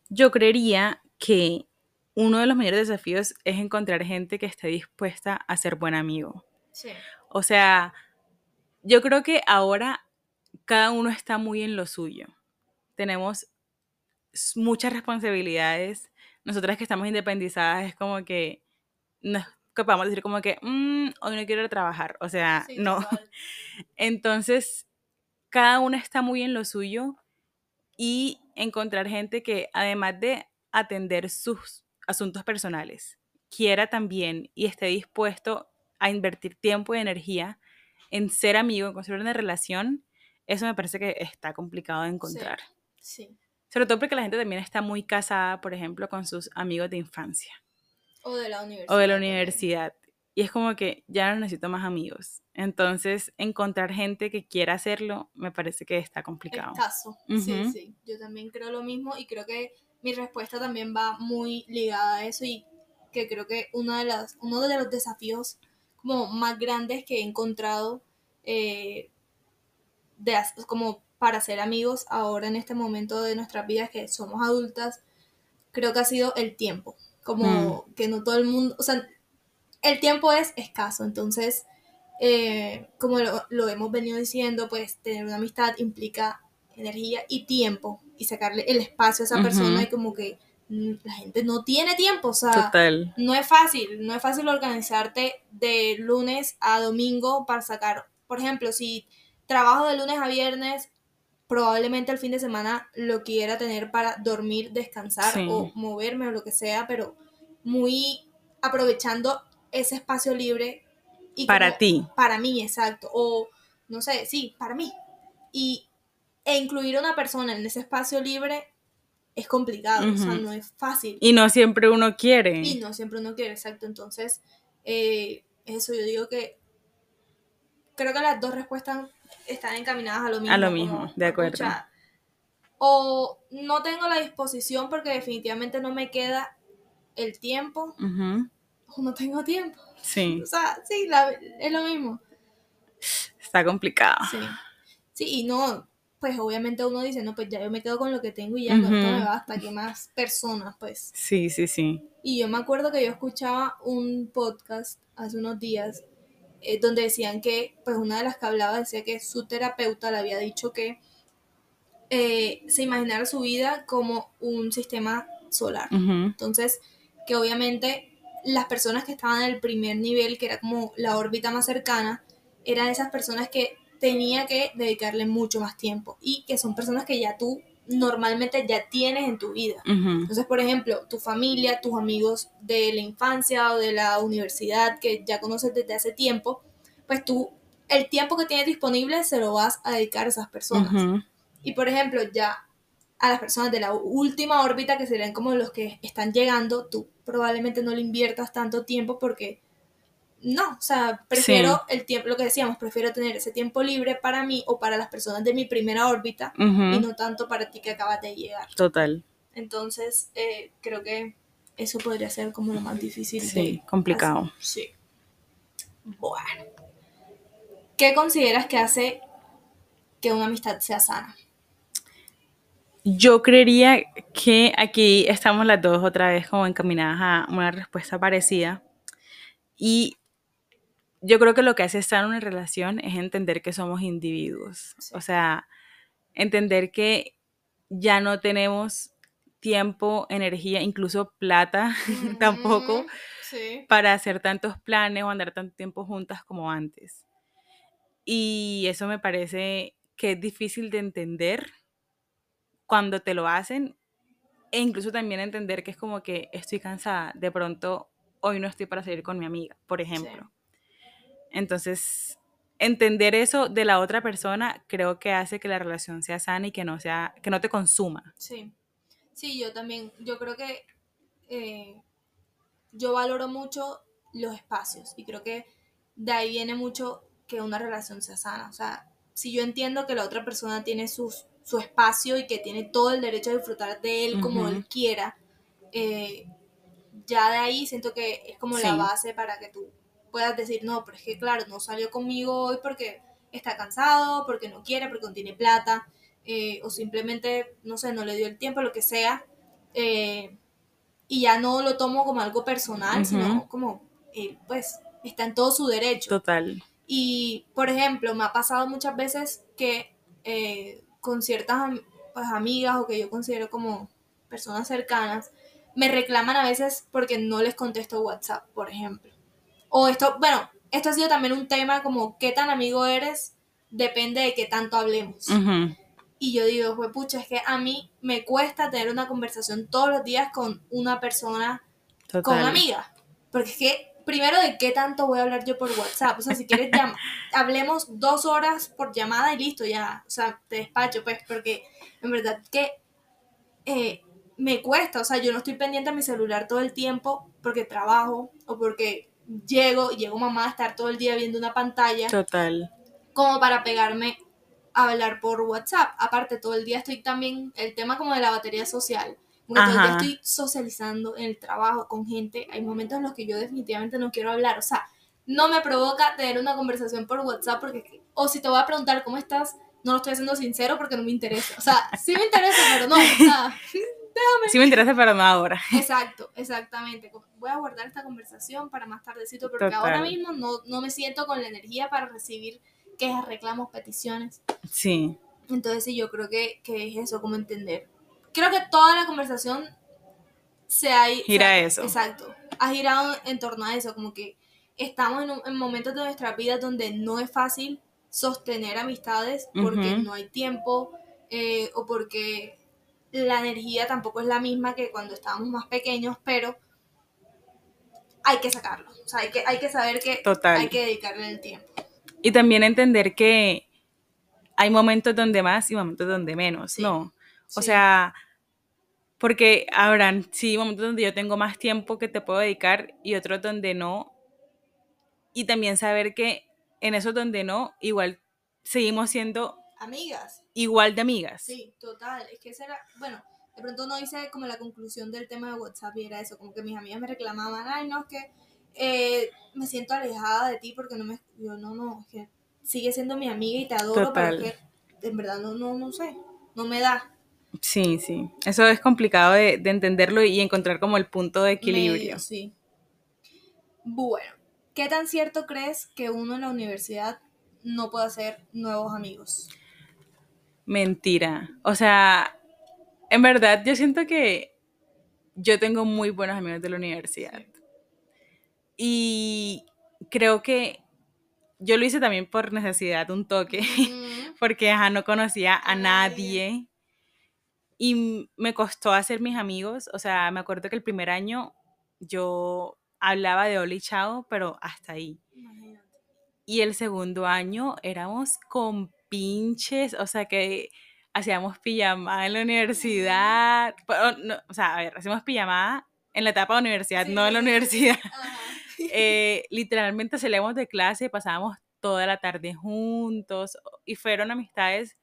Yo creería que uno de los mayores desafíos es encontrar gente que esté dispuesta a ser buen amigo. Sí. O sea, yo creo que ahora cada uno está muy en lo suyo. Tenemos muchas responsabilidades. Nosotras que estamos independizadas es como que no es que podamos decir como que "Mm, hoy no quiero ir a trabajar. O sea, no. Entonces, cada uno está muy en lo suyo y encontrar gente que además de atender sus asuntos personales, quiera también y esté dispuesto a invertir tiempo y energía en ser amigo, en construir una relación, eso me parece que está complicado de encontrar. Sí. Sobre todo porque la gente también está muy casada, por ejemplo, con sus amigos de infancia O de la universidad. o de la universidad. Y es como que ya no necesito más amigos. Entonces, encontrar gente que quiera hacerlo me parece que está complicado. Escaso. Sí, Ujú. sí. Yo también creo lo mismo y creo que mi respuesta también va muy ligada a eso y que creo que uno de, las, uno de los desafíos como más grandes que he encontrado eh, de, como para ser amigos ahora en este momento de nuestras vidas que somos adultas, creo que ha sido el tiempo. Como que no todo el mundo, o sea, el tiempo es escaso, entonces, eh, como lo, lo hemos venido diciendo, pues tener una amistad implica energía y tiempo y sacarle el espacio a esa persona y como que mm, la gente no tiene tiempo, o sea, Total. no es fácil, no es fácil organizarte de lunes a domingo para sacar, por ejemplo, si trabajo de lunes a viernes, probablemente el fin de semana lo quiera tener para dormir, descansar Sí. o moverme o lo que sea, pero muy aprovechando ese espacio libre y Para como- ti. para mí, exacto, o no sé, sí, para mí. Y e incluir a una persona en ese espacio libre es complicado, o sea, no es fácil. Y no siempre uno quiere. Y no siempre uno quiere, exacto. Entonces, eh, eso yo digo que creo que las dos respuestas están encaminadas a lo mismo. A lo mismo, de acuerdo. "Pucha, O no tengo la disposición porque definitivamente no me queda el tiempo, o no tengo tiempo. Sí, O sea, sí, la- es lo mismo. está complicado. Sí. Sí, y no, pues obviamente uno dice, no, pues ya yo me quedo con lo que tengo y ya con esto me basta, que más personas, pues. Sí, sí, sí. Y yo me acuerdo que yo escuchaba un podcast hace unos días eh, donde decían que, pues una de las que hablaba decía que su terapeuta le había dicho que eh, se imaginara su vida como un sistema solar. Entonces, que obviamente las personas que estaban en el primer nivel, que era como la órbita más cercana, eran esas personas que tenía que dedicarle mucho más tiempo y que son personas que ya tú normalmente ya tienes en tu vida. Ujú. Entonces, por ejemplo, tu familia, tus amigos de la infancia o de la universidad que ya conoces desde hace tiempo, pues tú el tiempo que tienes disponible se lo vas a dedicar a esas personas. Y por ejemplo, ya a las personas de la última órbita, que serían como los que están llegando, tú probablemente no le inviertas tanto tiempo porque no, o sea, prefiero el tiempo, lo que decíamos, prefiero tener ese tiempo libre para mí o para las personas de mi primera órbita y no tanto para ti que acabas de llegar. Total. Entonces, eh, creo que eso podría ser como lo más difícil. Sí, complicado. hacer. Sí. Bueno. ¿Qué consideras que hace que una amistad sea sana? Yo creería que aquí estamos las dos otra vez como encaminadas a una respuesta parecida. Y yo creo que lo que hace estar en una relación es entender que somos individuos. Sí. O sea, entender que ya no tenemos tiempo, energía, incluso plata tampoco Sí. para hacer tantos planes o andar tanto tiempo juntas como antes. Y eso me parece que es difícil de entender cuando te lo hacen e incluso también entender que es como que estoy cansada, de pronto hoy no estoy para salir con mi amiga, por ejemplo. Entonces, entender eso de la otra persona creo que hace que la relación sea sana y que no sea que no te consuma. Sí. Sí, yo también, yo creo que eh, yo valoro mucho los espacios y creo que de ahí viene mucho que una relación sea sana. O sea, si yo entiendo que la otra persona tiene sus, su espacio y que tiene todo el derecho a disfrutar de él como él quiera, eh, ya de ahí siento que es como la base para que tú puedas decir, no, pero es que claro, no salió conmigo hoy porque está cansado, porque no quiere, porque no tiene plata, eh, o simplemente, no sé, no le dio el tiempo, lo que sea. Eh, y ya no lo tomo como algo personal, sino como, eh, pues, está en todo su derecho. Total. Y, por ejemplo, me ha pasado muchas veces que con ciertas pues, amigas o que yo considero como personas cercanas, me reclaman a veces porque no les contesto WhatsApp, por ejemplo. O esto, bueno, esto ha sido también un tema como qué tan amigo eres, depende de qué tanto hablemos. Y yo digo, pues pucha, es que a mí me cuesta tener una conversación todos los días con una persona, con una amiga. Porque es que, primero, ¿de qué tanto voy a hablar yo por WhatsApp? O sea, si quieres, hablemos dos horas por llamada y listo, ya. O sea, te despacho, pues, porque en verdad que eh, me cuesta. O sea, yo no estoy pendiente a mi celular todo el tiempo porque trabajo o porque llego llego mamá a estar todo el día viendo una pantalla. Total. Como para pegarme a hablar por WhatsApp. Aparte, todo el día estoy también, el tema como de la batería social. Porque todo el día estoy socializando en el trabajo con gente. Hay momentos en los que yo definitivamente no quiero hablar. O sea, no me provoca tener una conversación por WhatsApp porque, o si te voy a preguntar cómo estás, no lo estoy haciendo sincero porque no me interesa. O sea, sí me interesa, pero no. O sea, déjame. Sí me interesa, pero no ahora. Exacto, exactamente. Voy a guardar esta conversación para más tardecito porque ahora mismo no, no me siento con la energía para recibir quejas, reclamos, peticiones. Sí. Entonces sí, yo creo que, es eso, como entender. Creo que toda la conversación se ha... Gira eso. Exacto. Ha girado en torno a eso, como que estamos en, momentos de nuestra vida donde no es fácil sostener amistades porque no hay tiempo eh, o porque la energía tampoco es la misma que cuando estábamos más pequeños, pero hay que sacarlo. O sea, hay que, hay que saber que hay que dedicarle el tiempo. Y también entender que hay momentos donde más y momentos donde menos, ¿no? O sea, porque habrán, sí, momentos donde yo tengo más tiempo que te puedo dedicar y otros donde no. Y también saber que en esos donde no, igual seguimos siendo amigas. Igual de amigas. Sí, total. Es que esa era, bueno, de pronto no hice como la conclusión del tema de WhatsApp y era eso, como que mis amigas me reclamaban, ay, no, es que eh, me siento alejada de ti porque no me, yo no, no, es que sigue siendo mi amiga y te adoro, pero que en verdad no, no, no sé, no me da. Sí, sí, eso es complicado de, entenderlo y encontrar como el punto de equilibrio. sí. Bueno, ¿qué tan cierto crees que uno en la universidad no puede hacer nuevos amigos? Mentira, o sea, en verdad yo siento que yo tengo muy buenos amigos de la universidad. Y creo que yo lo hice también por necesidad, un toque, porque no conocía a nadie. Y me costó hacer mis amigos. O sea, me acuerdo que el primer año yo hablaba de Oli Chao, pero hasta ahí. Y el segundo año éramos con pinches, o sea que hacíamos pijamada en la universidad. o sea, a ver, hacíamos pijamada en la etapa de universidad, no en la universidad. Eh, literalmente salíamos de clase, pasábamos toda la tarde juntos y fueron amistades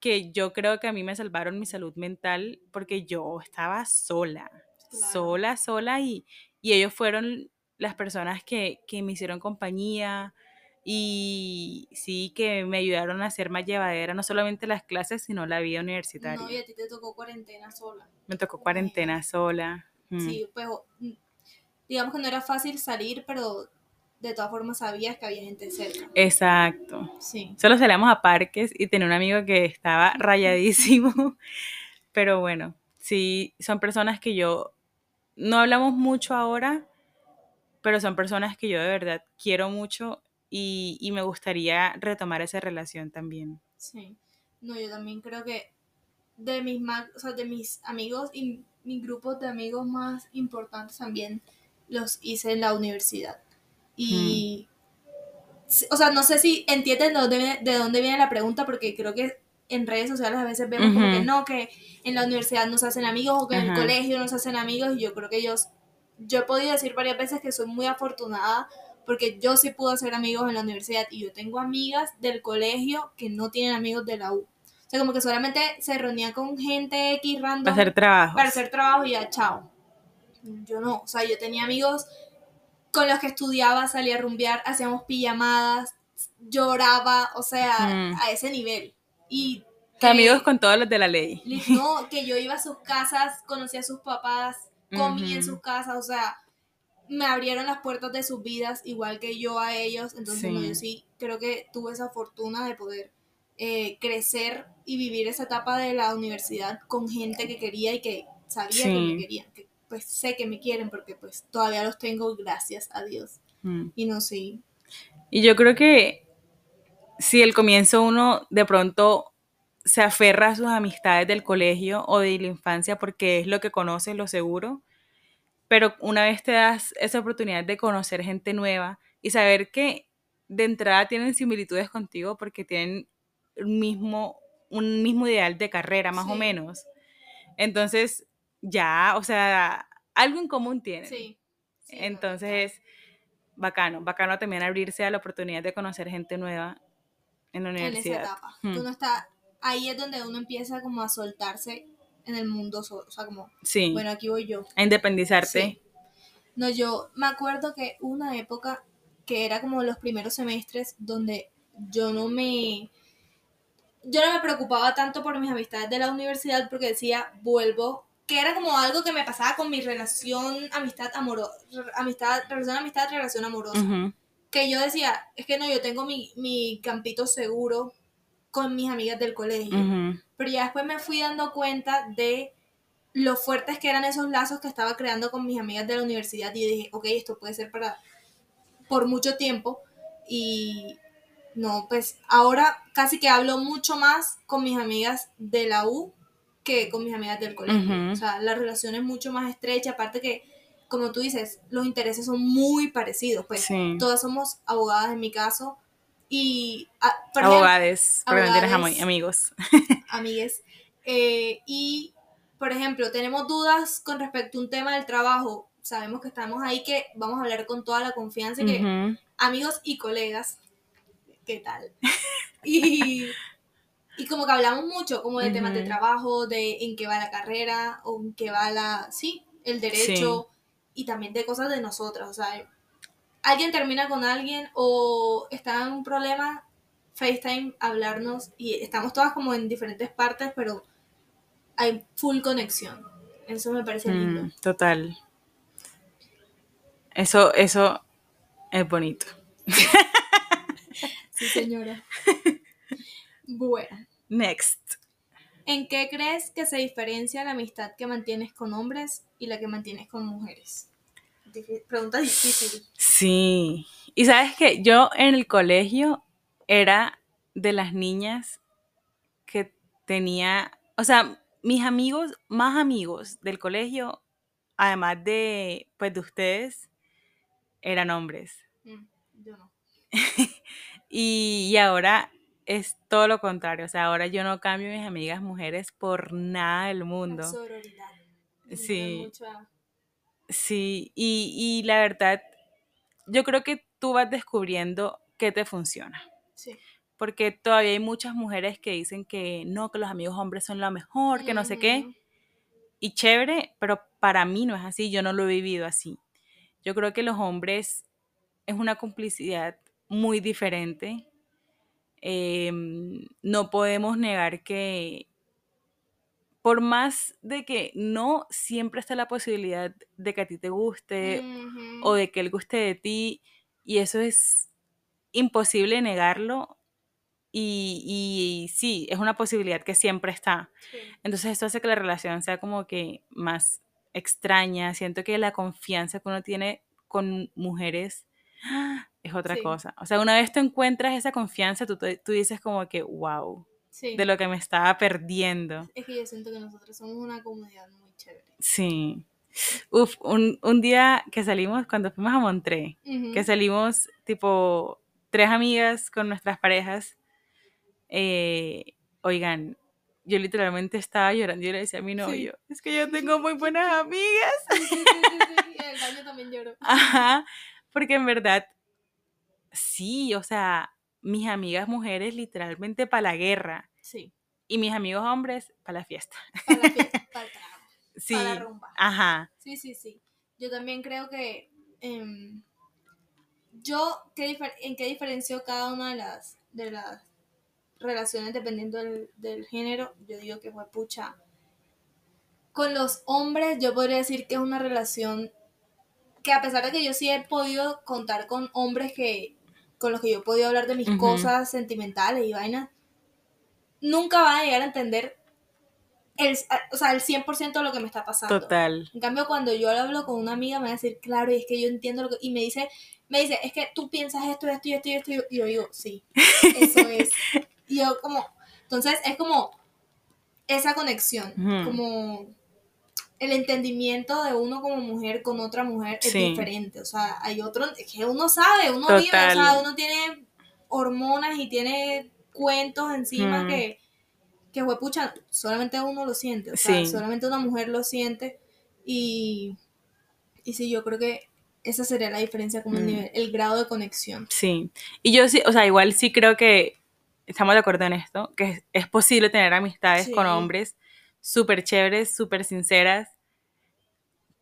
que yo creo que a mí me salvaron mi salud mental porque yo estaba sola, sola, sola y, y, ellos fueron las personas que, que, me hicieron compañía y sí que me ayudaron a ser más llevadera no solamente las clases sino la vida universitaria. No, y a ti te tocó cuarentena sola. Me tocó cuarentena sola. Sí, pues digamos que no era fácil salir, pero de todas formas sabías que había gente cerca. Exacto. Sí. Solo salíamos a parques y tenía un amigo que estaba rayadísimo. Pero bueno, sí, son personas que yo no hablamos mucho ahora, pero son personas que yo de verdad quiero mucho y, y me gustaría retomar esa relación también. Sí. No, yo también creo que de mis, o sea, de mis amigos y mis grupos de amigos más importantes también los hice en la universidad. Y o sea, no sé si entienden de dónde, viene, de dónde viene la pregunta, porque creo que en redes sociales a veces vemos como que no, que en la universidad no se hacen amigos o que en el colegio no se hacen amigos y yo creo que ellos, yo he podido decir varias veces que soy muy afortunada porque yo sí pude hacer amigos en la universidad y yo tengo amigas del colegio que no tienen amigos de la U. O sea, como que solamente se reunía con gente X random. Para hacer trabajo. Para hacer trabajo y ya, chao. Yo no, o sea, yo tenía amigos con los que estudiaba, salía a rumbear, hacíamos pijamadas, lloraba, o sea, mm. a ese nivel. Y amigos con todos los de la ley. No, que yo iba a sus casas, conocía a sus papás, comí en sus casas, o sea, me abrieron las puertas de sus vidas igual que yo a ellos. Entonces, yo sí creo que tuve esa fortuna de poder eh, crecer y vivir esa etapa de la universidad con gente que quería y que sabía que me querían, que pues sé que me quieren porque pues todavía los tengo, gracias a Dios. Mm. Y no sé. Y yo creo que si el comienzo uno de pronto se aferra a sus amistades del colegio o de la infancia porque es lo que conoce, lo seguro, pero una vez te das esa oportunidad de conocer gente nueva y saber que de entrada tienen similitudes contigo porque tienen un mismo, un mismo ideal de carrera, más o menos. Entonces, ya, o sea, algo en común tienen. Sí. Entonces, bacano, bacano también abrirse a la oportunidad de conocer gente nueva en la universidad. En esa etapa. Hmm. está, ahí es donde uno empieza como a soltarse en el mundo solo, o sea, como, sí. bueno, aquí voy yo. A independizarte. No, yo me acuerdo que una época que era como los primeros semestres donde yo no me yo no me preocupaba tanto por mis amistades de la universidad porque decía, vuelvo, que era como algo que me pasaba con mi relación amistad amorosa, amistad, relación amistad, relación amorosa. Que yo decía, es que no, yo tengo mi, mi campito seguro con mis amigas del colegio. Pero ya después me fui dando cuenta de lo fuertes que eran esos lazos que estaba creando con mis amigas de la universidad y dije, ok, esto puede ser para por mucho tiempo. Y no, pues ahora casi que hablo mucho más con mis amigas de la U que con mis amigas del colegio. O sea, la relación es mucho más estrecha, aparte que, como tú dices, los intereses son muy parecidos, pues. Todas somos abogadas en mi caso y... Ah, Abogades, amigos. Amigues. Eh, y, por ejemplo, tenemos dudas con respecto a un tema del trabajo. Sabemos que estamos ahí, que vamos a hablar con toda la confianza, que amigos y colegas, ¿qué tal? y, y como que hablamos mucho, como de temas de trabajo, de en qué va la carrera, o en qué va la, sí, el derecho, y también de cosas de nosotras, o sea, alguien termina con alguien o está en un problema, FaceTime, hablarnos y estamos todas como en diferentes partes, pero hay full conexión. Eso me parece lindo. Mm, total. Eso, eso es bonito. sí, señora. Bueno. Next. ¿En qué crees que se diferencia la amistad que mantienes con hombres y la que mantienes con mujeres? Pregunta difícil. Sí. Y sabes que yo en el colegio era de las niñas que tenía, o sea, mis amigos, más amigos del colegio, además de, pues, de ustedes, eran hombres. Mm, yo no. y, ahora es todo lo contrario, o sea, ahora yo no cambio mis amigas mujeres por nada del mundo. Sí. Sí, y, la verdad, yo creo que tú vas descubriendo qué te funciona. Sí. Porque todavía hay muchas mujeres que dicen que no, que los amigos hombres son lo mejor, que no sé qué. Y chévere, pero para mí no es así, yo no lo he vivido así. Yo creo que los hombres es una complicidad muy diferente. Em, no podemos negar que por más de que no siempre está la posibilidad de que a ti te guste o de que él guste de ti, y eso es imposible negarlo. Y, sí, es una posibilidad que siempre está. Entonces esto hace que la relación sea como que más extraña. Siento que la confianza que uno tiene con mujeres es otra cosa. O sea, una vez tú encuentras esa confianza, tú, tú dices como que, wow, de lo que me estaba perdiendo. Es que yo siento que nosotros somos una comunidad muy chévere. Sí. Uf, un, día que salimos, cuando fuimos a Montré, que salimos tipo tres amigas con nuestras parejas, eh, oigan, yo literalmente estaba llorando. Yo le decía a mi novio, es que yo tengo muy buenas amigas. Sí, sí, sí, sí, sí. El baño también lloró. Ajá, porque en verdad, sí, o sea, mis amigas mujeres literalmente para la guerra Sí. y mis amigos hombres para la fiesta. Para la fiesta, para el trago, Sí, para la rumba. ajá, Sí, sí, sí. Yo también creo que em, yo ¿qué en qué diferencio cada una de las de las relaciones dependiendo del, del género. Yo digo que fue pucha. Con los hombres yo podría decir que es una relación que a pesar de que yo sí he podido contar con hombres que con los que yo he podido hablar de mis cosas sentimentales y vainas, nunca van a llegar a entender el, o sea, el 100% de lo que me está pasando. total. En cambio, cuando yo lo hablo con una amiga, me va a decir, claro, y es que yo entiendo lo que... Y me dice, me dice, es que tú piensas esto, esto y esto y esto. Y yo digo, sí, eso es. Y yo como... Entonces, es como esa conexión, como el entendimiento de uno como mujer con otra mujer es Sí. diferente. O sea, hay otro... Que uno sabe, uno vive, o sea, uno tiene hormonas y tiene cuentos encima Mm. que que pucha, solamente uno lo siente, o sea, Sí. solamente una mujer lo siente y, y sí, yo creo que esa sería la diferencia como el Mm. nivel, el grado de conexión. Sí. Y yo sí, o sea, igual sí creo que estamos de acuerdo en esto, que es, es posible tener amistades Sí. con hombres súper chéveres, súper sinceras,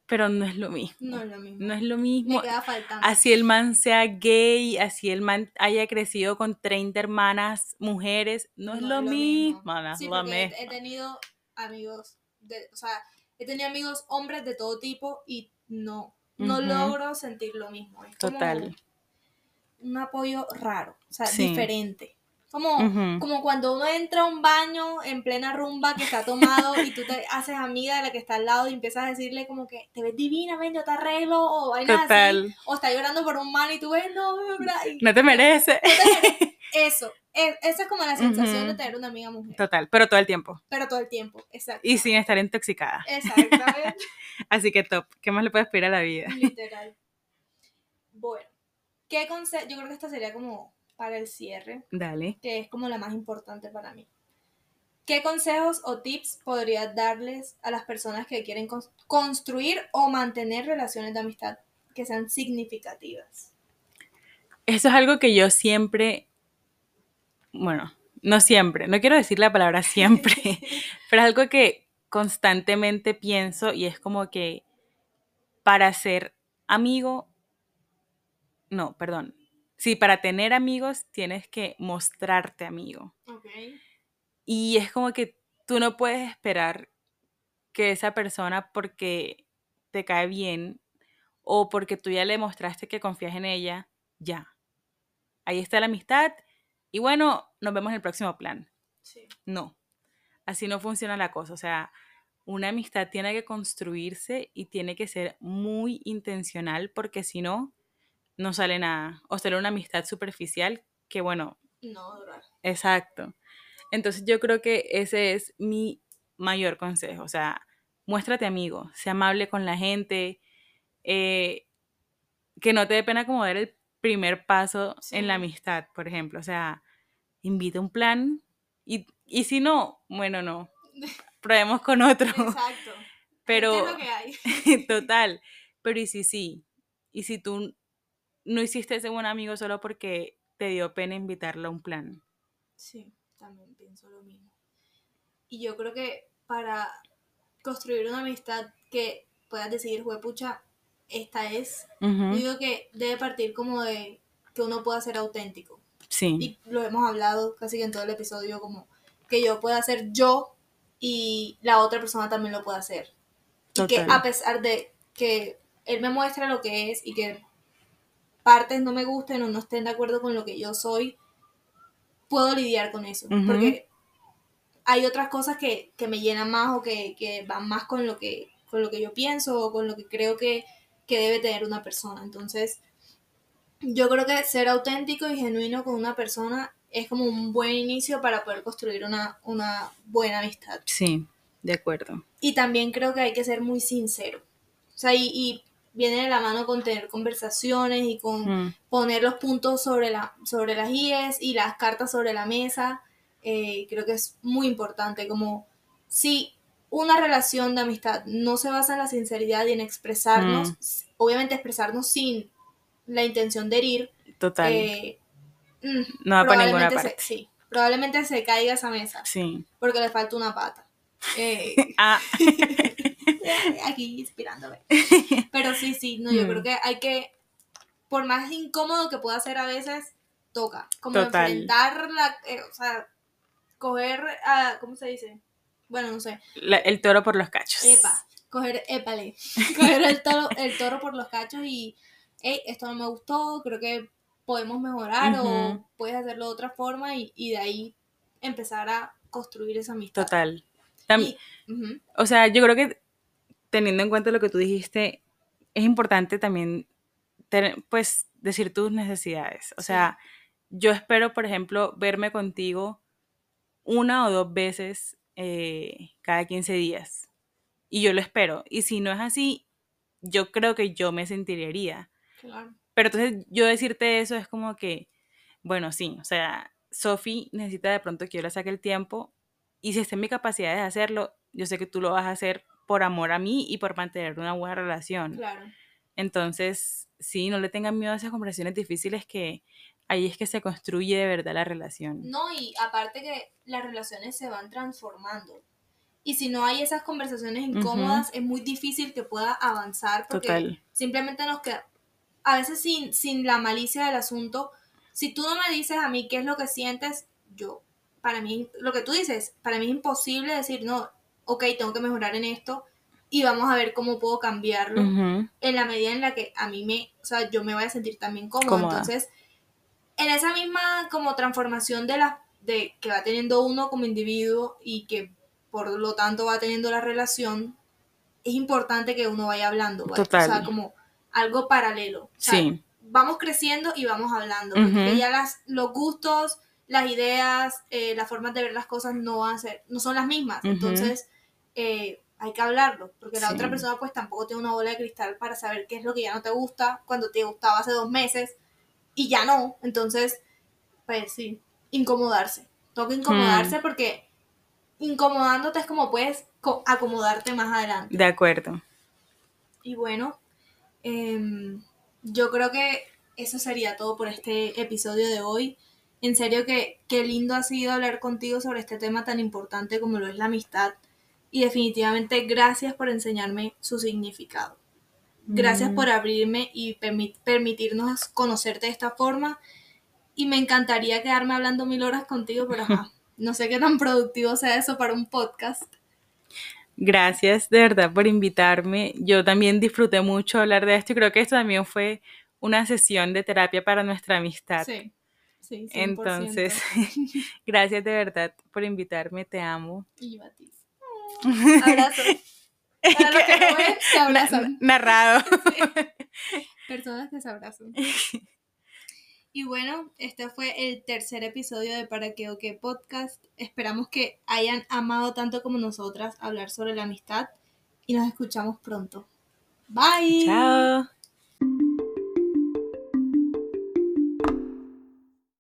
pero no es lo mismo. No es lo mismo. No es lo Me mismo. queda faltando. Así el man sea gay, así el man haya crecido con 30 hermanas mujeres, no, es lo, mismo. no es Sí, porque he, mismo. he tenido amigos, de, o sea, he tenido amigos hombres de todo tipo y no, no logro sentir lo mismo. Es como Total. un apoyo raro, o sea, Sí. diferente. Como, como cuando uno entra a un baño en plena rumba que está tomado y tú te haces amiga de la que está al lado y empiezas a decirle como que te ves divina, ven, yo te arreglo, o vainas así. O está llorando por un man y tú ves, no, y No te merece. Eso, es- esa es como la sensación de tener una amiga mujer, Total, pero todo el tiempo. pero todo el tiempo, exacto. Y sin estar intoxicada. Exactamente, Así que top. ¿Qué más le puedes pedir a la vida? literal. Bueno, ¿qué consejo? Yo creo que esta sería como para el cierre. Dale. que es como la más importante para mí. ¿Qué consejos o tips podrías darles a las personas que quieren cons- construir o mantener relaciones de amistad que sean significativas? Eso es algo que yo siempre, bueno, no siempre, no quiero decir la palabra siempre, pero es algo que constantemente pienso y es como que para ser amigo, no, perdón, sí, para tener amigos tienes que mostrarte amigo. Ok. Y es como que tú no puedes esperar que esa persona porque te cae bien o porque tú ya le mostraste que confías en ella, ya. Ahí está la amistad y bueno, nos vemos en el próximo plan. Sí. No, así no funciona la cosa. O sea, una amistad tiene que construirse y tiene que ser muy intencional porque si no, no sale nada. O será una amistad superficial que bueno, No durar. Exacto. Entonces yo creo que ese es mi mayor consejo. O sea, muéstrate amigo, sea amable con la gente, eh, que no te dé pena como dar el primer paso Sí. en la amistad, por ejemplo. O sea, invita un plan y, y si no, bueno, no, probemos con otro. Exacto. Pero, ¿Qué es lo que hay? total, pero y si sí, y si tú no hiciste ese buen amigo solo porque te dio pena invitarlo a un plan. Sí, también pienso lo mismo. Y yo creo que para construir una amistad que puedas decidir, pucha, esta es, Ujú, yo digo que debe partir como de que uno pueda ser auténtico. Sí. y lo hemos hablado casi que en todo el episodio, como que yo pueda ser yo y la otra persona también lo pueda hacer. Y que Total. a pesar de que él me muestra lo que es y que partes no me gusten o no estén de acuerdo con lo que yo soy, puedo lidiar con eso. Porque hay otras cosas que, que me llenan más o que, que van más con lo que, con lo que yo pienso o con lo que creo que, que debe tener una persona. Entonces, yo creo que ser auténtico y genuino con una persona es como un buen inicio para poder construir una, una buena amistad. Sí, de acuerdo. Y también creo que hay que ser muy sincero. O sea, y, y viene de la mano con tener conversaciones y con Mm, poner los puntos sobre, la, sobre las IES y las cartas sobre la mesa. Eh, creo que es muy importante, como si una relación de amistad no se basa en la sinceridad y en expresarnos, Mm. obviamente expresarnos sin la intención de herir, total. eh, mm, no va para ninguna probablemente se- parte. sí, probablemente se caiga esa mesa Sí. porque le falta una pata. Eh, Ah, aquí inspirándome. Pero sí, sí, no, yo Mm. creo que hay que, por más incómodo que pueda ser a veces, toca. Como Total. enfrentar la, eh, o sea, coger, a, ¿cómo se dice? Bueno, no sé, la- el toro por los cachos. epa, coger, épale, coger el toro, el toro por los cachos y, hey, esto no me gustó, creo que podemos mejorar o puedes hacerlo de otra forma y, y de ahí empezar a construir esa amistad. Total. Tam- Y- ujú, O sea, yo creo que teniendo en cuenta lo que tú dijiste, es importante también tener- pues decir tus necesidades. O Sí. sea, yo espero, por ejemplo, verme contigo una o dos veces eh, cada 15 días. Y yo lo espero. Y si no es así, yo creo que yo me sentiría claro. Pero entonces yo decirte eso es como que, bueno, sí, o sea, Sophie necesita de pronto que yo le saque el tiempo y si está en mi capacidad de hacerlo, yo sé que tú lo vas a hacer por amor a mí y por mantener una buena relación. Claro. Entonces, sí, no le tengan miedo a esas conversaciones difíciles que ahí es que se construye de verdad la relación. No, y aparte que las relaciones se van transformando. Y si no hay esas conversaciones incómodas, es muy difícil que pueda avanzar porque Total. simplemente nos queda, a veces sin, sin la malicia del asunto, si tú no me dices a mí qué es lo que sientes, yo, para mí, lo que tú dices, para mí es imposible decir, no, ok, tengo que mejorar en esto y vamos a ver cómo puedo cambiarlo Ujú, en la medida en la que a mí me, o sea, yo me voy a sentir también cómodo. Cómoda. Entonces, en esa misma como transformación de la de que va teniendo uno como individuo y que por lo tanto va teniendo la relación, es importante que uno vaya hablando, ¿vale? Total. o sea, como algo paralelo. O sea, Sí. Vamos creciendo y vamos hablando, porque Ujú. ya las, los gustos, las ideas, eh, las formas de ver las cosas no van a ser, no son las mismas. Entonces, eh, hay que hablarlo, porque la Sí. otra persona pues tampoco tiene una bola de cristal para saber qué es lo que ya no te gusta cuando te gustaba hace dos meses y ya no. Entonces, pues sí, incomodarse. Toca Hmm. incomodarse porque incomodándote es como puedes co- acomodarte más adelante. De acuerdo. Y bueno, em, yo creo que eso sería todo por este episodio de hoy. En serio que qué lindo ha sido hablar contigo sobre este tema tan importante como lo es la amistad. Y definitivamente gracias por enseñarme su significado. Gracias Mm. por abrirme y permi- permitirnos conocerte de esta forma. Y me encantaría quedarme hablando mil horas contigo, pero ajá, no sé qué tan productivo sea eso para un podcast. Gracias de verdad por invitarme. Yo también disfruté mucho hablar de esto y creo que esto también fue una sesión de terapia para nuestra amistad. Sí, sí, 100%. Entonces, gracias de verdad por invitarme, te amo. Y yo a ti. Abrazo. Para los que no ven, se abrazan. Narrado. Personas que se abrazan. Y bueno, este fue el tercer episodio de Para qué o qué podcast. Esperamos que hayan amado tanto como nosotras hablar sobre la amistad y nos escuchamos pronto. Bye. Chao.